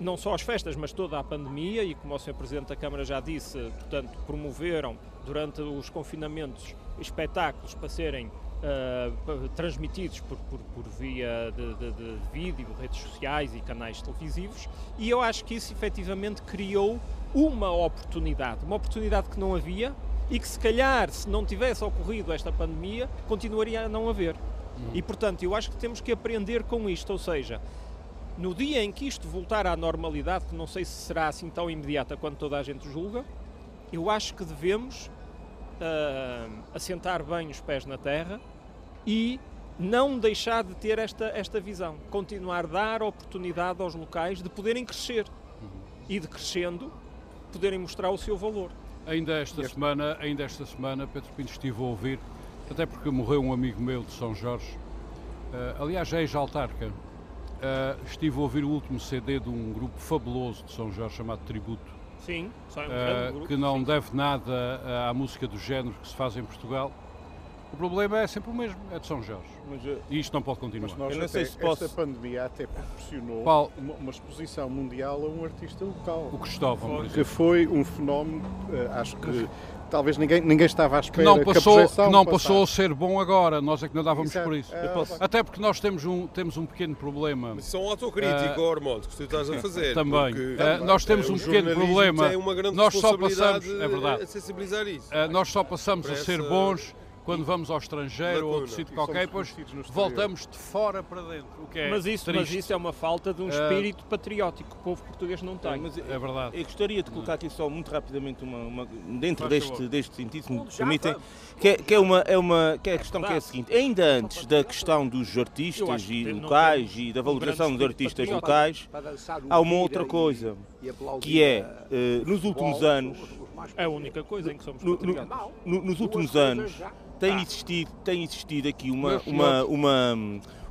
não só as festas, mas toda a pandemia, e como o Sr. Presidente da Câmara já disse, portanto, promoveram durante os confinamentos espetáculos para serem uh, transmitidos por, por, por via de, de, de, vídeo, redes sociais e canais televisivos, e eu acho que isso efetivamente criou uma oportunidade, uma oportunidade que não havia e que se calhar, se não tivesse ocorrido esta pandemia, continuaria a não haver. Uhum. E portanto, eu acho que temos que aprender com isto, ou seja, no dia em que isto voltar à normalidade, que não sei se será assim tão imediata quanto toda a gente julga, eu acho que devemos uh, assentar bem os pés na terra e não deixar de ter esta, esta visão, continuar a dar oportunidade aos locais de poderem crescer uhum. e de crescendo poderem mostrar o seu valor. Ainda esta este... semana, ainda esta semana, Pedro Pinto estive a ouvir, até porque morreu um amigo meu de São Jorge, uh, aliás é ex-autarca, uh, estive a ouvir o último CD de um grupo fabuloso de São Jorge chamado Tributo. Sim, um uh, grupo, que não sim. deve nada à música do género que se faz em Portugal o problema é sempre o mesmo, é de São Jorge. Mas, eh, e isto não pode continuar. Mas nós eu não sei se posso... Esta pandemia até proporcionou uma, uma, exposição mundial a um artista local. O Cristóvão, por Que foi um fenómeno, eh, acho que talvez ninguém, ninguém estava à espera que não passou, que, que não passou a ser bom agora, nós é que não dávamos Exato. por isso. É, posso... Até porque nós temos um, temos um pequeno problema. Mas são autocrítico, uh, Ormond, que tu estás a fazer. Também. Uh, nós temos é, um pequeno problema. Tem uma grande nós só passamos, é verdade. a sensibilizar isso. Uh, nós só passamos a ser bons quando vamos ao estrangeiro ou outro sítio qualquer, depois voltamos de fora para dentro. O que é mas, isso, triste. mas isso é uma falta de um espírito uh, patriótico que o povo português não tem. É, mas, é verdade. Eu gostaria de colocar aqui só muito rapidamente uma, uma dentro deste, deste sentido, se me permitem, que é, que é, uma, é, uma, que é a questão que é a seguinte, ainda antes da questão dos artistas e locais e da valorização dos artistas locais, há uma outra coisa, que é, uh, nos últimos anos, é a única coisa em que somos no, no, no, Nos últimos anos tem existido, tem existido aqui uma, uma, uma,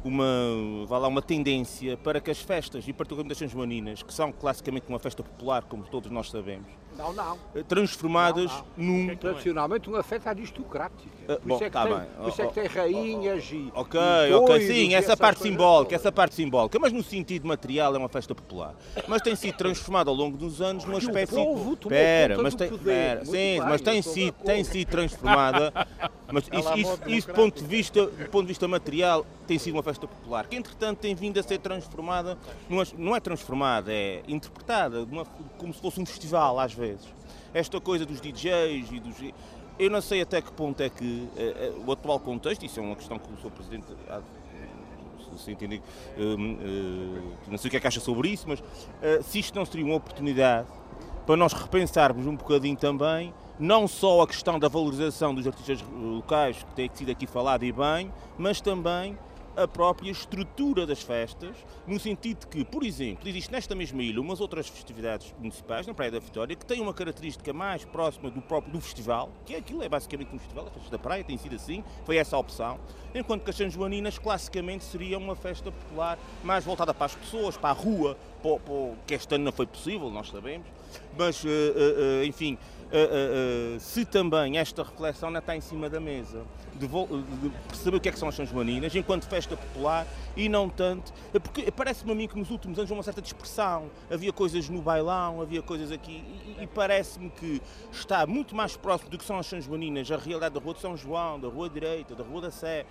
uma, vá lá, uma tendência para que as festas, e particularmente as São Joaninas, que são classicamente uma festa popular, como todos nós sabemos, não, não. Transformadas não, não. num. É tradicionalmente uma festa aristocrática. Uh, por, bom, é tá tem, por isso é que tem rainhas e. Ok, e ok, sim, essa parte simbólica, essa parte simbólica, mas no sentido material é uma festa popular. Mas tem sido transformada ao longo dos anos numa espécie. Pera, mas tem. Pera, sim, mas tem sido, tem sido transformada. Mas isso, isso, isso do, ponto de vista, do ponto de vista material, tem sido uma festa popular, que entretanto tem vindo a ser transformada, não é transformada, é interpretada como se fosse um festival às vezes vezes. Esta coisa dos DJs e dos. Eu não sei até que ponto é que uh, o atual contexto, isso é uma questão que o Sr. Presidente há, se entender, uh, não sei o que é que acha sobre isso, mas se isto não seria uma oportunidade para nós repensarmos um bocadinho também, não só a questão da valorização dos artistas locais, que tem sido aqui falado e bem, mas também a própria estrutura das festas, no sentido que, por exemplo, existe nesta mesma ilha umas outras festividades municipais, na Praia da Vitória, que têm uma característica mais próxima do próprio do festival, que é aquilo, é basicamente um festival, as festas da praia tem sido assim, foi essa a opção, enquanto que as São Joaninas classicamente seria uma festa popular mais voltada para as pessoas, para a rua, para, para, que este ano não foi possível, nós sabemos, mas, uh, uh, enfim, uh, se também esta reflexão não está em cima da mesa, de, de, perceber o que é que são as São Joaninas enquanto festa popular e não tanto, porque parece-me a mim que nos últimos anos houve uma certa dispersão, havia coisas no bailão, havia coisas aqui, e, e parece-me que está muito mais próximo do que são as São Joaninas, a realidade da Rua de São João, da Rua Direita, da Rua da Sé,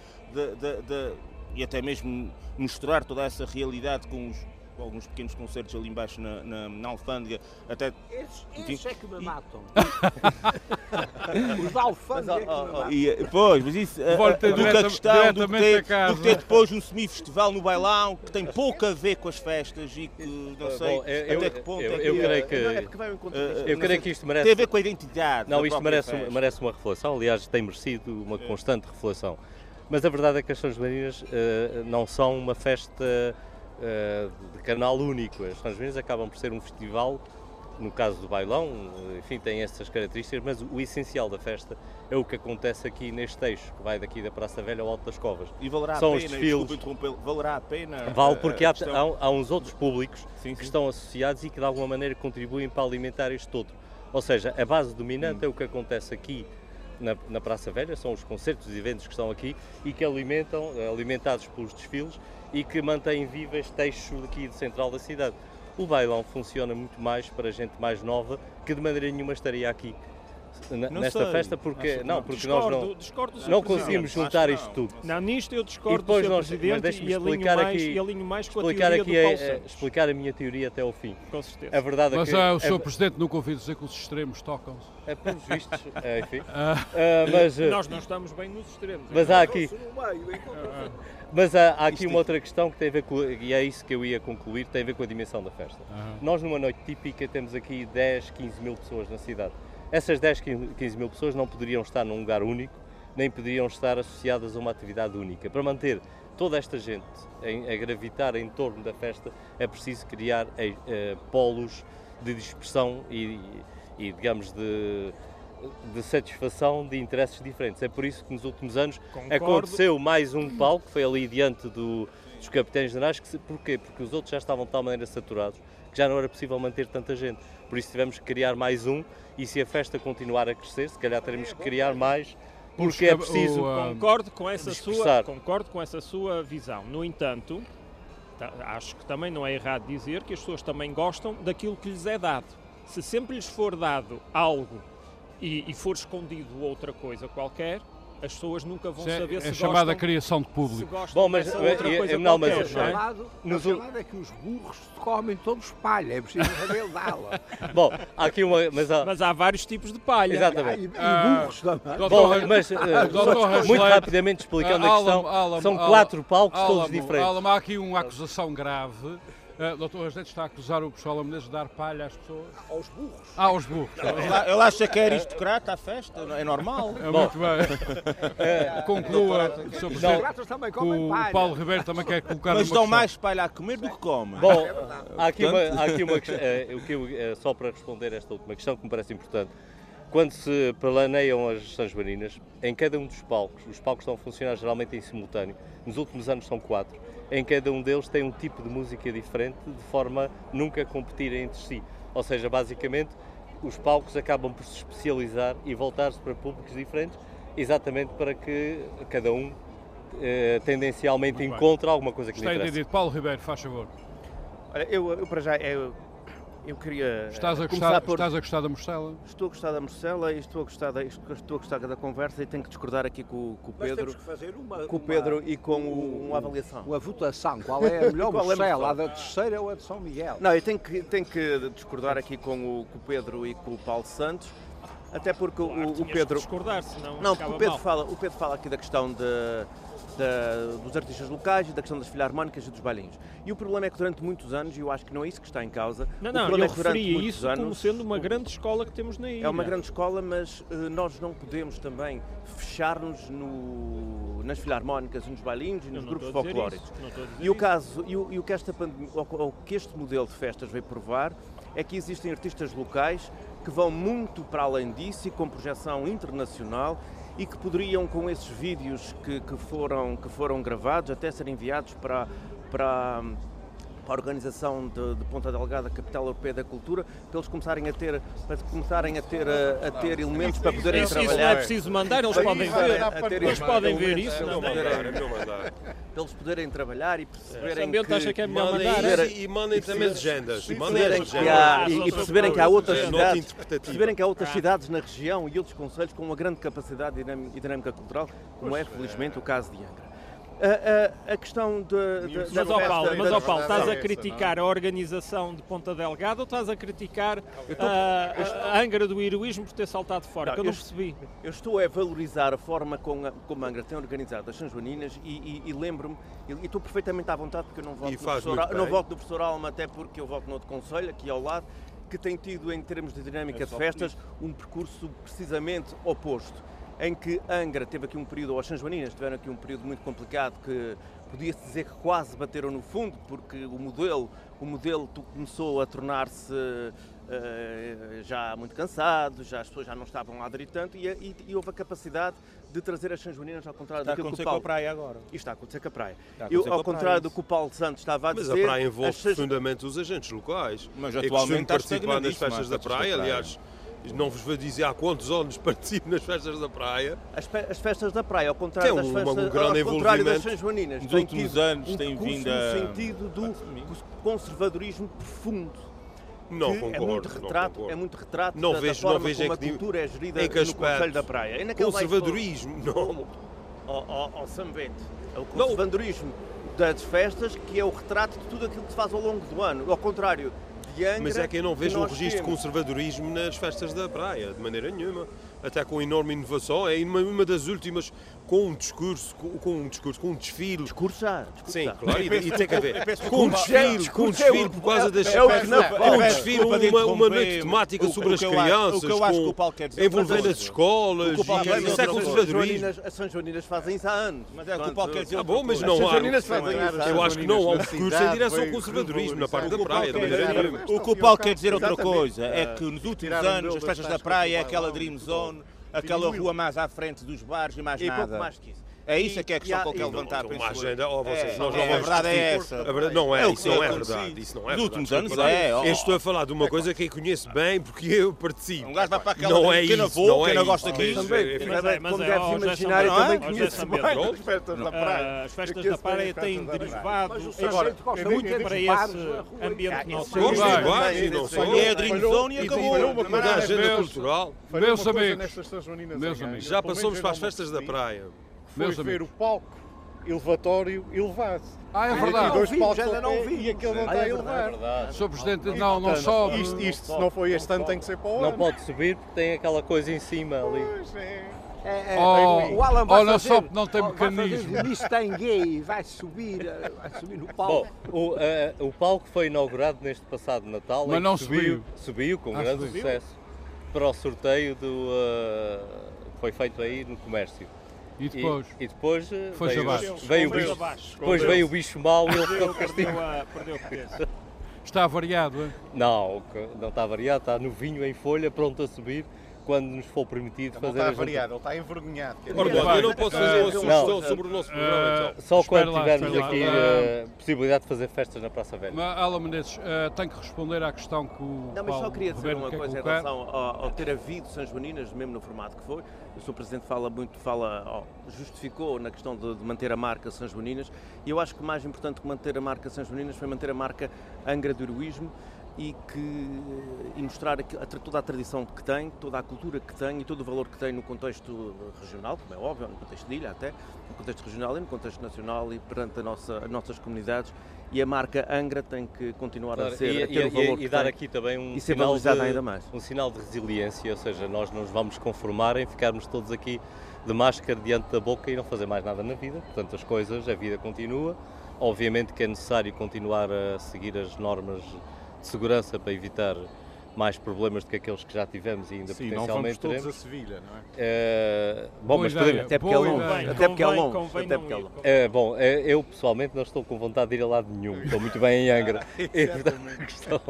e até mesmo misturar toda essa realidade com os alguns pequenos concertos ali embaixo na, na, na alfândega. Até, esses, esses é que me matam. Os da alfândega mas, oh, oh, e, Pois, mas isso, a, a, do que a questão do que, ter, do que ter depois um semi-festival no bailão que tem pouco a ver com as festas e que não sei Bom, eu, até que ponto eu, é que... Eu creio que, é que, eu creio que isto merece... Tem a ver com a identidade Não, isto merece, merece uma reflexão, aliás tem merecido uma constante reflexão. Mas a verdade é que as São Joaninas uh, não são uma festa uh, de canal único. As São acabam por ser um festival, no caso do bailão, enfim, tem essas características, mas o essencial da festa é o que acontece aqui neste eixo, que vai daqui da Praça Velha ao Alto das Covas. E valerá São a pena, os desfiles. valerá a pena? Vale porque há, há, há, uns outros públicos sim, sim. que estão associados e que de alguma maneira contribuem para alimentar este todo. Ou seja, a base dominante hum. é o que acontece aqui na, na, Praça Velha, são os concertos e eventos que estão aqui e que alimentam, alimentados pelos desfiles, e que mantém vivo este eixo aqui de central da cidade. O bailão funciona muito mais para gente mais nova que de maneira nenhuma estaria aqui nesta sei. festa porque não, não porque discordo, nós não, discordo não conseguimos juntar isto tudo. Não, nisto eu discordo e depois nós, Presidente e alinho mais, aqui, e alinho mais com explicar a aqui a, a, explicar a minha teoria até ao fim. Com certeza. A verdade Mas é que, uh, o Sr. Presidente nunca ouviu dizer que os extremos tocam-se. É pelos vistos, é, enfim. Uh, mas, uh, nós não estamos bem nos extremos. Mas há aqui... Mas há, há aqui uma outra questão que tem a ver com, e é isso que eu ia concluir, tem a ver com a dimensão da festa. Uhum. Nós numa noite típica temos aqui 10, 15 mil pessoas na cidade. Essas 10, 15 mil pessoas não poderiam estar num lugar único, nem poderiam estar associadas a uma atividade única. Para manter toda esta gente a gravitar em torno da festa, é preciso criar eh, eh, polos de dispersão e, e digamos, de, de satisfação de interesses diferentes. É por isso que nos últimos anos Concordo. aconteceu mais um palco, foi ali diante do, dos capitães generais. Que, porquê? Porque os outros já estavam de tal maneira saturados que já não era possível manter tanta gente. Por isso tivemos que criar mais um e se a festa continuar a crescer, se calhar teremos que criar mais porque é preciso. Concordo com essa sua, concordo com essa sua visão. No entanto, acho que também não é errado dizer que as pessoas também gostam daquilo que lhes é dado. Se sempre lhes for dado algo e, e for escondido outra coisa qualquer, as pessoas nunca vão é, saber é se é chamada criação de público. Bom, mas outra é, coisa não, mas qualquer, é, chamado, não é? chamado é que os burros comem todos palha, é preciso saber dá-la. Bom, há aqui uma mas há... mas há vários tipos de palha. Exatamente. E, e ah, burros também. Bom, mas uh, muito rapidamente explicando a questão, são quatro palcos todos diferentes. Alamo, há aqui uma acusação grave Uh, doutor Rosete está a acusar o pessoal Menezes de dar palha às pessoas? Aos burros. Ah, aos burros. Ele acha que é aristocrata a festa, é normal. É muito bem. É, conclua, Sr. Presidente, o Paulo Ribeiro também quer colocar Mas dão mais palha a comer do que comem. Bom, é há aqui uma, há aqui uma questão, é, é, só para responder esta última questão que me parece importante. Quando se planeiam as São Joaninas, em cada um dos palcos, os palcos estão a funcionar geralmente em simultâneo, nos últimos anos são quatro, em cada um deles tem um tipo de música diferente, de forma a nunca competirem entre si. Ou seja, basicamente, os palcos acabam por se especializar e voltar-se para públicos diferentes, exatamente para que cada um eh, tendencialmente encontre alguma coisa que Está lhe interessa. entendido. Paulo Ribeiro, faz favor. Olha, eu, eu para já, eu, eu queria. Estás a, gostar, por... estás a gostar da Morcela? Estou a gostar da Morcela e estou a gostar da, estou a gostar da conversa e tenho que discordar aqui com, com o Pedro. Mas temos que fazer uma, com o Pedro uma, e com um, uma avaliação. Uma votação. Qual é a melhor é Morcela? a da terceira ou a de São Miguel? Não, eu tenho que, tenho que discordar aqui com o, com o Pedro e com o Paulo Santos. Até porque claro, o, o Pedro. discordar, senão não, o Pedro, fala, o Pedro fala aqui da questão de da, dos artistas locais e da questão das filharmónicas e dos bailinhos. E o problema é que durante muitos anos, e eu acho que não é isso que está em causa, não, não, o problema eu é que durante isso anos, como sendo uma grande escola que temos na ilha. É uma grande escola, mas uh, nós não podemos também fechar-nos no, nas filharmónicas, nos bailinhos e nos grupos folclóricos. E o caso, e o, e o que esta pandemia, o que este modelo de festas veio provar é que existem artistas locais que vão muito para além disso e com projeção internacional e que poderiam, com esses vídeos que, que, foram, que foram gravados, até ser enviados para, para a organização de, de, Ponta Delgada, capital europeia da cultura, para eles começarem a ter, para começarem a ter, a, a ter elementos para poderem isso, trabalhar. Isso não é preciso mandar, eles podem ver. Eles podem ver isso. Para eles poderem trabalhar e perceberem que... acha que é melhor mandar. E mandem também legendas. E perceberem que há outras cidades, perceberem que há outras cidades na região e outros conselhos com uma grande capacidade e dinâmica cultural, como é felizmente o caso de Angra. A, a, a, questão de, de, mas, ó Paulo, mas ó Paulo, estás a criticar a organização de Ponta Delgada ou estás a criticar a, a, Angra do heroísmo por ter saltado fora? Não, que eu não percebi. Eu estou a valorizar a forma como a, como a Angra tem organizado as São Joaninas e, e, e lembro-me, e, e, estou perfeitamente à vontade porque eu não voto, professor, não voto no professor Alma, até porque eu voto no outro conselho, aqui ao lado, que tem tido, em termos de dinâmica é de festas, um percurso precisamente oposto em que Angra teve aqui um período, ou as São Joaninas tiveram aqui um período muito complicado que podia-se dizer que quase bateram no fundo, porque o modelo, o modelo começou a tornar-se uh, já muito cansado, já as pessoas já não estavam a aderir tanto e, e, e houve a capacidade de trazer as São Joaninas ao contrário está do que o Paulo... com a praia agora. Isto está a acontecer com a praia. Eu, ao contrário do que o Paulo Santos estava a dizer... Mas a praia envolve profundamente os agentes locais. Mas atualmente está participar nas festas da praia, aliás não vos vou dizer há quantos anos participo nas festas da praia. As, as festas da praia, ao contrário tem um, das festas, um grande ao contrário das. São Joaninas, Nos últimos anos um tem vindo a- no sentido do conservadorismo profundo. Não concordo, é muito não retrato, concordo. é muito retrato Não da, vejo- da forma não vejo como a que- cultura é gerida em que no? Conselho da Praia. Naquele Conservadorismo, não. Ao, ao, ao São Bento. É o conservadorismo das festas, que é o retrato de tudo aquilo que se faz ao longo do ano. Ao contrário de Angra, Mas é que eu não vejo um registro de conservadorismo nas festas da praia, de maneira nenhuma. Até com enorme inovação. É uma, uma das últimas com um discurso, com, com um discurso, com um desfile. Discurso já. discurso Sim, claro, e, e tem que haver. Com um desfile, com um Discurso é desfile por causa das é o que não com um desfile, uma, uma noite temática sobre as crianças, o que eu acho que o com- Paulo quer dizer é outra envolvendo as escolas, O que o Paulo quer dizer isso é. São conservadorismo. As São Joaninas fazem isso há anos. Mas é o que o Paulo quer dizer Ah, bom, mas não há. Eu acho que não há um discurso em direção ao conservadorismo na parte da praia, nenhuma. o que o Paulo quer dizer outra coisa é que nos últimos anos as festas da praia é aquela Dream Zone, aquela rua mais à frente dos bares e mais E pouco nada. mais que isso. É isso é que é a E questão que ele quer e- levantar. Uma eu. agenda, oh, vocês, É, nós é, não a vamos verdade é essa. A verdade, não é, É o isso que não é verdade. Isso não é Nos últimos anos é. Eu estou a falar de uma coisa que eu conheço bem porque eu participo. Um gajo vai para aquela Não é isso, não que é não isso. gosta disso. Também, é- é, como é, deves imaginar, eu também conheço bem as festas da Ah, praia. as festas Eu da praia têm praia. derivado gosta muito para esse a ambiente bares sim, e não só. É a Dream Zone e E acabou. uma agenda cultural. Meus amigos. Já passamos para as eu festas da percebi, praia. Foi Meus ver amigos. o palco elevatório elevado. Ah, é verdade. dois Não palcos ao não vimos. E aquele não Ah, está a é É elevar. verdade. Sr. Presidente, não, não sobe. Isto, isto, se não foi este ano, tem que ser para o Não ano. pode subir porque tem aquela coisa em cima ali. Pois é. É, é, Oh, o Alan vai oh, não fazer- sobe, não tem oh, mecanismo. o Mustang vai subir, eh, vai subir no Bom, palco. o, eh, o palco foi inaugurado neste passado Natal Mas não subiu, subiu. subiu com Ah, grande subiu. sucesso para o sorteio do eh, que foi feito aí no comércio. E depois? E, e depois eh, Foi-se veio, abaixo. veio o bicho, abaixo. depois veio o bicho mau e ele ficou castigo. Perdeu a, perdeu. Está variado, hein? Não, não está variado, está no vinho em folha, pronto a subir, quando nos for permitido Não fazer está a janta. variado, ele está envergonhado. eu não posso fazer uma Não. sugestão sobre o nosso programa, então. Só quando lá, tivermos aqui Ah. a possibilidade de fazer festas na Praça Velha. Mas, Alan Menezes, eh, tem que responder à questão que o Não, mas Paulo só queria dizer uma coisa em relação ao, ao ter havido São Joaninas, mesmo no formato que foi. O Sr. Presidente fala muito, fala, ó, justificou na questão de, de manter a marca São Joaninas e eu acho que mais importante que manter a marca São Joaninas foi manter a marca Angra do Heroísmo e, que, e mostrar a toda a tradição que tem, toda a cultura que tem e todo o valor que tem no contexto regional, como é óbvio, no contexto de ilha até, no contexto regional e no contexto nacional e perante a nossa, as nossas comunidades. E a marca Angra tem que continuar Claro, a ser, e, a ter e- o valor e- e dar tem. aqui também um e ser sinal, de, ainda mais. um sinal de resiliência, ou seja, nós não nos vamos conformar em ficarmos todos aqui de máscara diante da boca e não fazer mais nada na vida. Portanto, as coisas, a vida continua. Obviamente que é necessário continuar a seguir as normas de segurança para evitar mais problemas do que aqueles que já tivemos e ainda Sim, não vamos potencialmente todos a teremos. Sevilha, não é? Eh, bom, Boa mas podemos, Até porque é longe. ideia. Até porque é Convém- longe. convém Até porque é longe. É, bom, é, eu pessoalmente não estou com vontade de ir a lado nenhum, estou muito bem em Angra. E, portanto, a questão,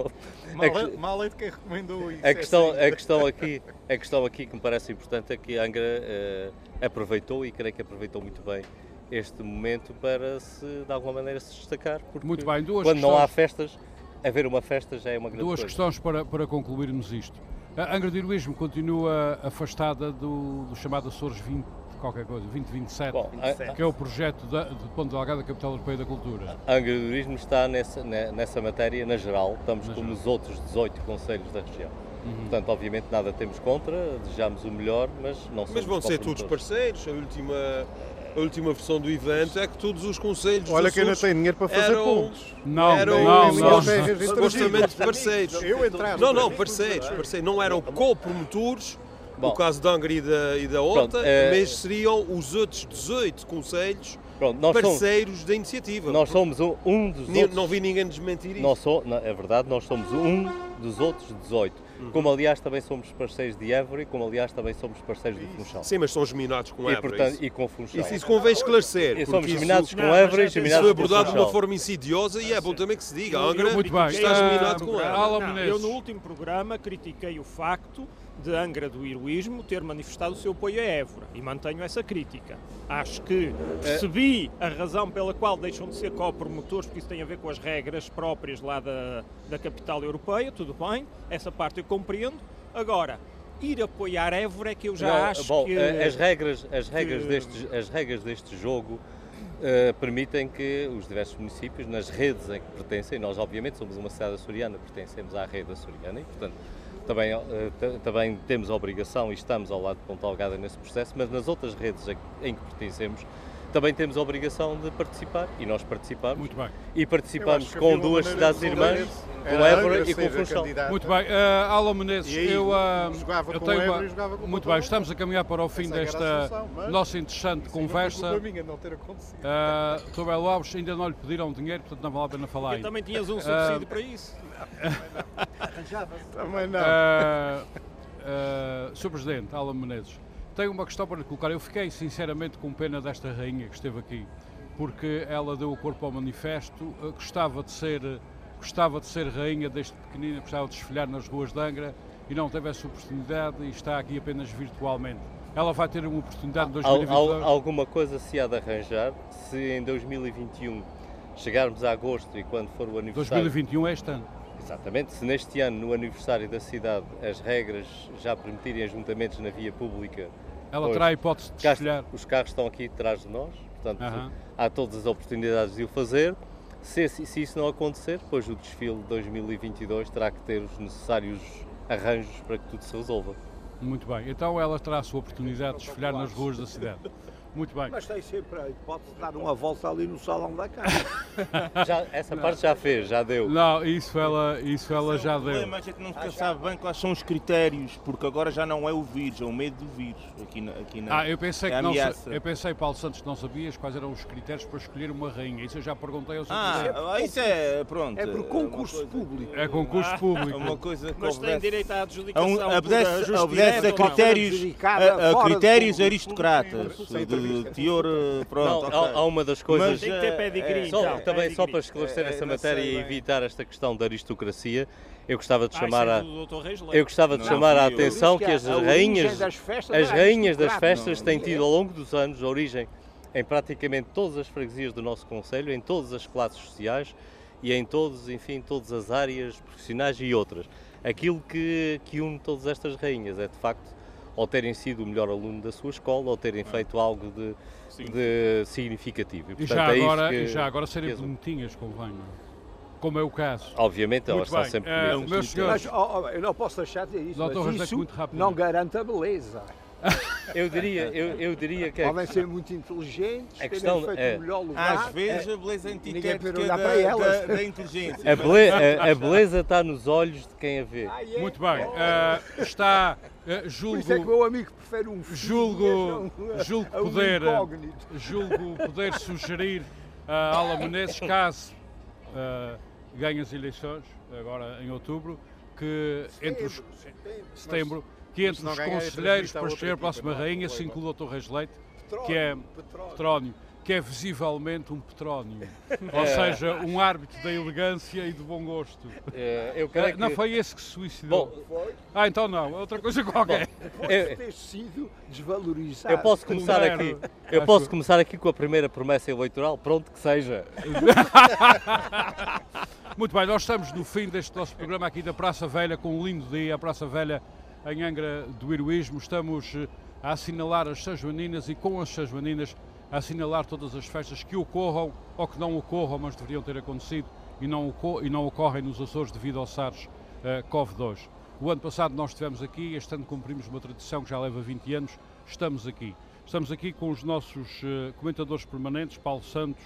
Mal, mal é de quem recomendou isso. a questão, é a, questão aqui, a questão aqui que me parece importante é que Angra eh, aproveitou, e creio que aproveitou muito bem, este momento para se, de alguma maneira, se destacar. Porque Muito bem, duas quando não há questões. festas, haver uma festa já é uma grande Duas coisa. questões para, para concluirmos isto. A Angra de Heroísmo continua afastada do, do chamado Açores 20, qualquer coisa, 2027, Bom, a- que é o projeto da, de Ponte Delgada da Capital Europeia da Cultura. a Angra do Turismo está nessa, ne- nessa matéria, na geral, estamos Na como geral. os outros 18 conselhos da região. Uhum. Portanto, obviamente nada temos contra, desejamos o melhor, mas não somos Mas vão ser todos parceiros. A última, a última versão do evento é que todos os conselhos Olha que ainda tem dinheiro para fazer eram- pontos. Não, eram não, não. supostamente parceiros. Eu entrar. Não, não, parceiros, parceiros. Não eram co-promotores, no caso da Angra e da, e da Horta, Pronto, eh, mas seriam os outros 18 conselhos Pronto, nós somos, parceiros da iniciativa. nós somos um, um dos Ni- outros... Não vi ninguém desmentir isso. Nós so- não, é verdade, nós somos um dos outros 18. Uhum. Como aliás também somos parceiros de Évora e como aliás também somos parceiros de Funchal. Sim, mas são geminados com e, Évora. portanto, isso. e com Funchal. Isso, isso convém esclarecer. E somos isso- geminados com Évora e é- Isso geminados foi com abordado de uma Funchal. forma insidiosa e é bom também que se diga. Angra Muito bem. está Ah, geminado com ela. Não, Menezes. eu no último programa critiquei o facto de Angra do Heroísmo ter manifestado o seu apoio a Évora e mantenho essa crítica. Acho que percebi a razão pela qual deixam de ser co-promotores, porque isso tem a ver com as regras próprias lá da, da capital europeia, tudo bem, essa parte eu compreendo. Agora, ir apoiar Évora é que eu já não, acho bom, que... As regras, as regras, que... deste, as regras deste jogo uh, permitem que os diversos municípios, nas redes em que pertencem, nós obviamente somos uma cidade açoriana, pertencemos à rede açoriana e, portanto, também, uh, também temos a obrigação e estamos ao lado de Ponta Algada nesse processo, mas nas outras redes em que pertencemos, também temos a obrigação de participar e nós participamos. Muito bem. E participamos com duas cidades irmãs, com Évora e com Funchal. Muito bem. Uh, Alan Menezes, aí, eu, uh, eu tenho uma... Muito bem, estamos a caminhar para o fim desta solução, nossa interessante conversa. Minha não ter. Uh, Tobel Alves, ainda não lhe pediram dinheiro, portanto não vale a pena falar. Eu também tinhas um subsídio para isso. Também não. Uh, uh, Sr. Presidente, Alan Menezes, tenho uma questão para lhe colocar. Eu fiquei sinceramente com pena desta rainha que esteve aqui, porque ela deu o corpo ao manifesto, uh, gostava de ser gostava de ser rainha desde pequenina, gostava de desfilhar nas ruas de Angra e não teve essa oportunidade e está aqui apenas virtualmente. Ela vai ter uma oportunidade em 2022? Alguma coisa se há de arranjar se em 2021 chegarmos a agosto e quando for o aniversário... 2021 é este ano. Exatamente, se neste ano, no aniversário da cidade, as regras já permitirem ajuntamentos na via pública. Ela terá a hipótese de desfilhar. Os carros estão aqui atrás de nós, portanto, há todas as oportunidades de o fazer. Se, se isso não acontecer, depois o desfile de 2022 terá que ter os necessários arranjos para que tudo se resolva. Muito bem, então ela terá a sua oportunidade de desfilar nas ruas da cidade. Muito bem. Mas tem sempre a hipótese de dar uma volta ali no salão da casa. já, essa não. parte já fez, já deu. Não, isso ela, isso ela já deu. O mas é que não se sabe bem quais são os critérios, porque agora já não é o vírus, é o medo do vírus. Aqui na, aqui na, ah, eu pensei, é que não, eu pensei, Paulo Santos, que não sabias quais eram os critérios para escolher uma rainha. Isso eu já perguntei ao Ah, isso é, pronto. É por concurso é público. É concurso ah, público. É uma coisa que mas tem direito à adjudicação. Obedece, obedece a critérios, a, a critérios aristocratas de teor, eh, pronto. Não, há, há, uma das coisas. Mas, tem que ter pedigree. É, só, então, também só para esclarecer é, essa matéria sei, e evitar esta questão da aristocracia, eu gostava de chamar a, eu gostava de chamar a atenção que as rainhas, as rainhas das festas têm tido ao longo dos anos origem em praticamente todas as freguesias do nosso concelho, em todas as classes sociais e em todos, enfim, todas as áreas profissionais e outras. Aquilo que, que une todas estas rainhas é de facto ou terem sido o melhor aluno da sua escola ou terem feito algo de, de significativo. E, portanto, e já, é agora, que, já agora serem bonitinhas, convém, não? É? como é o caso. Obviamente, elas estão sempre é, meus senhores, mas, oh, oh, eu não posso deixar de dizer isso, mas isso não garante a beleza. eu diria, eu, eu diria que podem ser muito inteligentes, a questão feito é, o melhor lugar. Às vezes a beleza antiquética da, da, da, inteligência. A beleza, a, a beleza, está nos olhos de quem a vê. Ah, é? Muito bem. Uh, está Uh, julgo, Por isso é que o meu amigo prefere um filho julgo, julgo poder, um julgo poder sugerir a Ala Menezes, caso uh, ganhe as eleições, agora em outubro, que entre os setembro, que entre os conselheiros para escolher a próxima rainha se inclua o Dr. Reis Leite, que é Petrónio que é visivelmente um petrónio, ou seja, um árbitro da elegância e do bom gosto. É, eu creio que... Não foi esse que se suicidou? Bom, ah, então não, é outra coisa qualquer. Bom, depois ter sido desvalorizado. Eu posso começar aqui. Eu posso começar aqui com a primeira promessa eleitoral, pronto que seja. Muito bem, nós estamos no fim deste nosso programa aqui da Praça Velha, com um lindo dia, a Praça Velha em Angra do Heroísmo. Estamos eh, a assinalar as São Joaninas e com as São Joaninas a assinalar todas as festas que ocorram ou que não ocorram, mas deveriam ter acontecido e não, e não ocorrem nos Açores devido ao SARS uh, CoV-2. O ano passado nós estivemos aqui, este ano cumprimos uma tradição que já leva 20 anos, estamos aqui. Estamos aqui com os nossos uh, comentadores permanentes, Paulo Santos,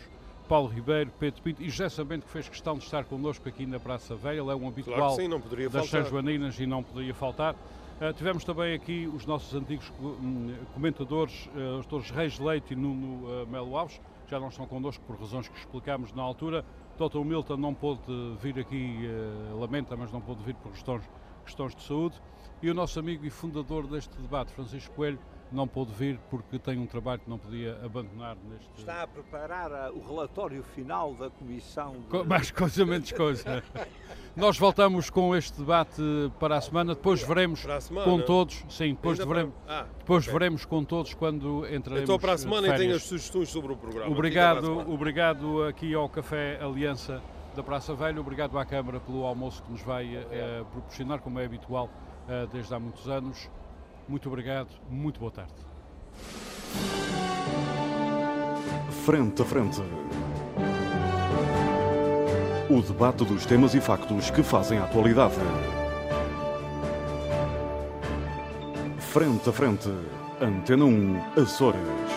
Paulo Ribeiro, Pedro Pinto e José Sabento, que fez questão de estar connosco aqui na Praça Velha, ele é um habitual claro sim, das São Joaninas e não poderia faltar. Uh, tivemos também aqui os nossos antigos hum, comentadores, uh, os doutores Reis Leite e Nuno uh, Melo Alves, que já não estão connosco por razões que explicámos na altura. Dr. Milton não pôde vir aqui, lamenta, mas não pôde vir por questões, questões de saúde. E o nosso amigo e fundador deste debate, Francisco Coelho, não pôde vir porque tem um trabalho que não podia abandonar neste. Está a preparar o relatório final da comissão. De... Mais coisa, menos coisa. Nós voltamos com este debate para a semana, depois veremos semana? com todos, sim, depois, veremos, ah, depois okay. veremos com todos quando entraremos Então para a semana e tenho as sugestões sobre o programa. Obrigado, obrigado aqui ao Café Aliança da Praça Velha, obrigado à Câmara pelo almoço que nos vai uh, proporcionar, como é habitual uh, desde há muitos anos Muito obrigado, muito boa tarde. Frente a frente. O debate dos temas e factos que fazem a atualidade. Frente a frente. Antena 1, Açores.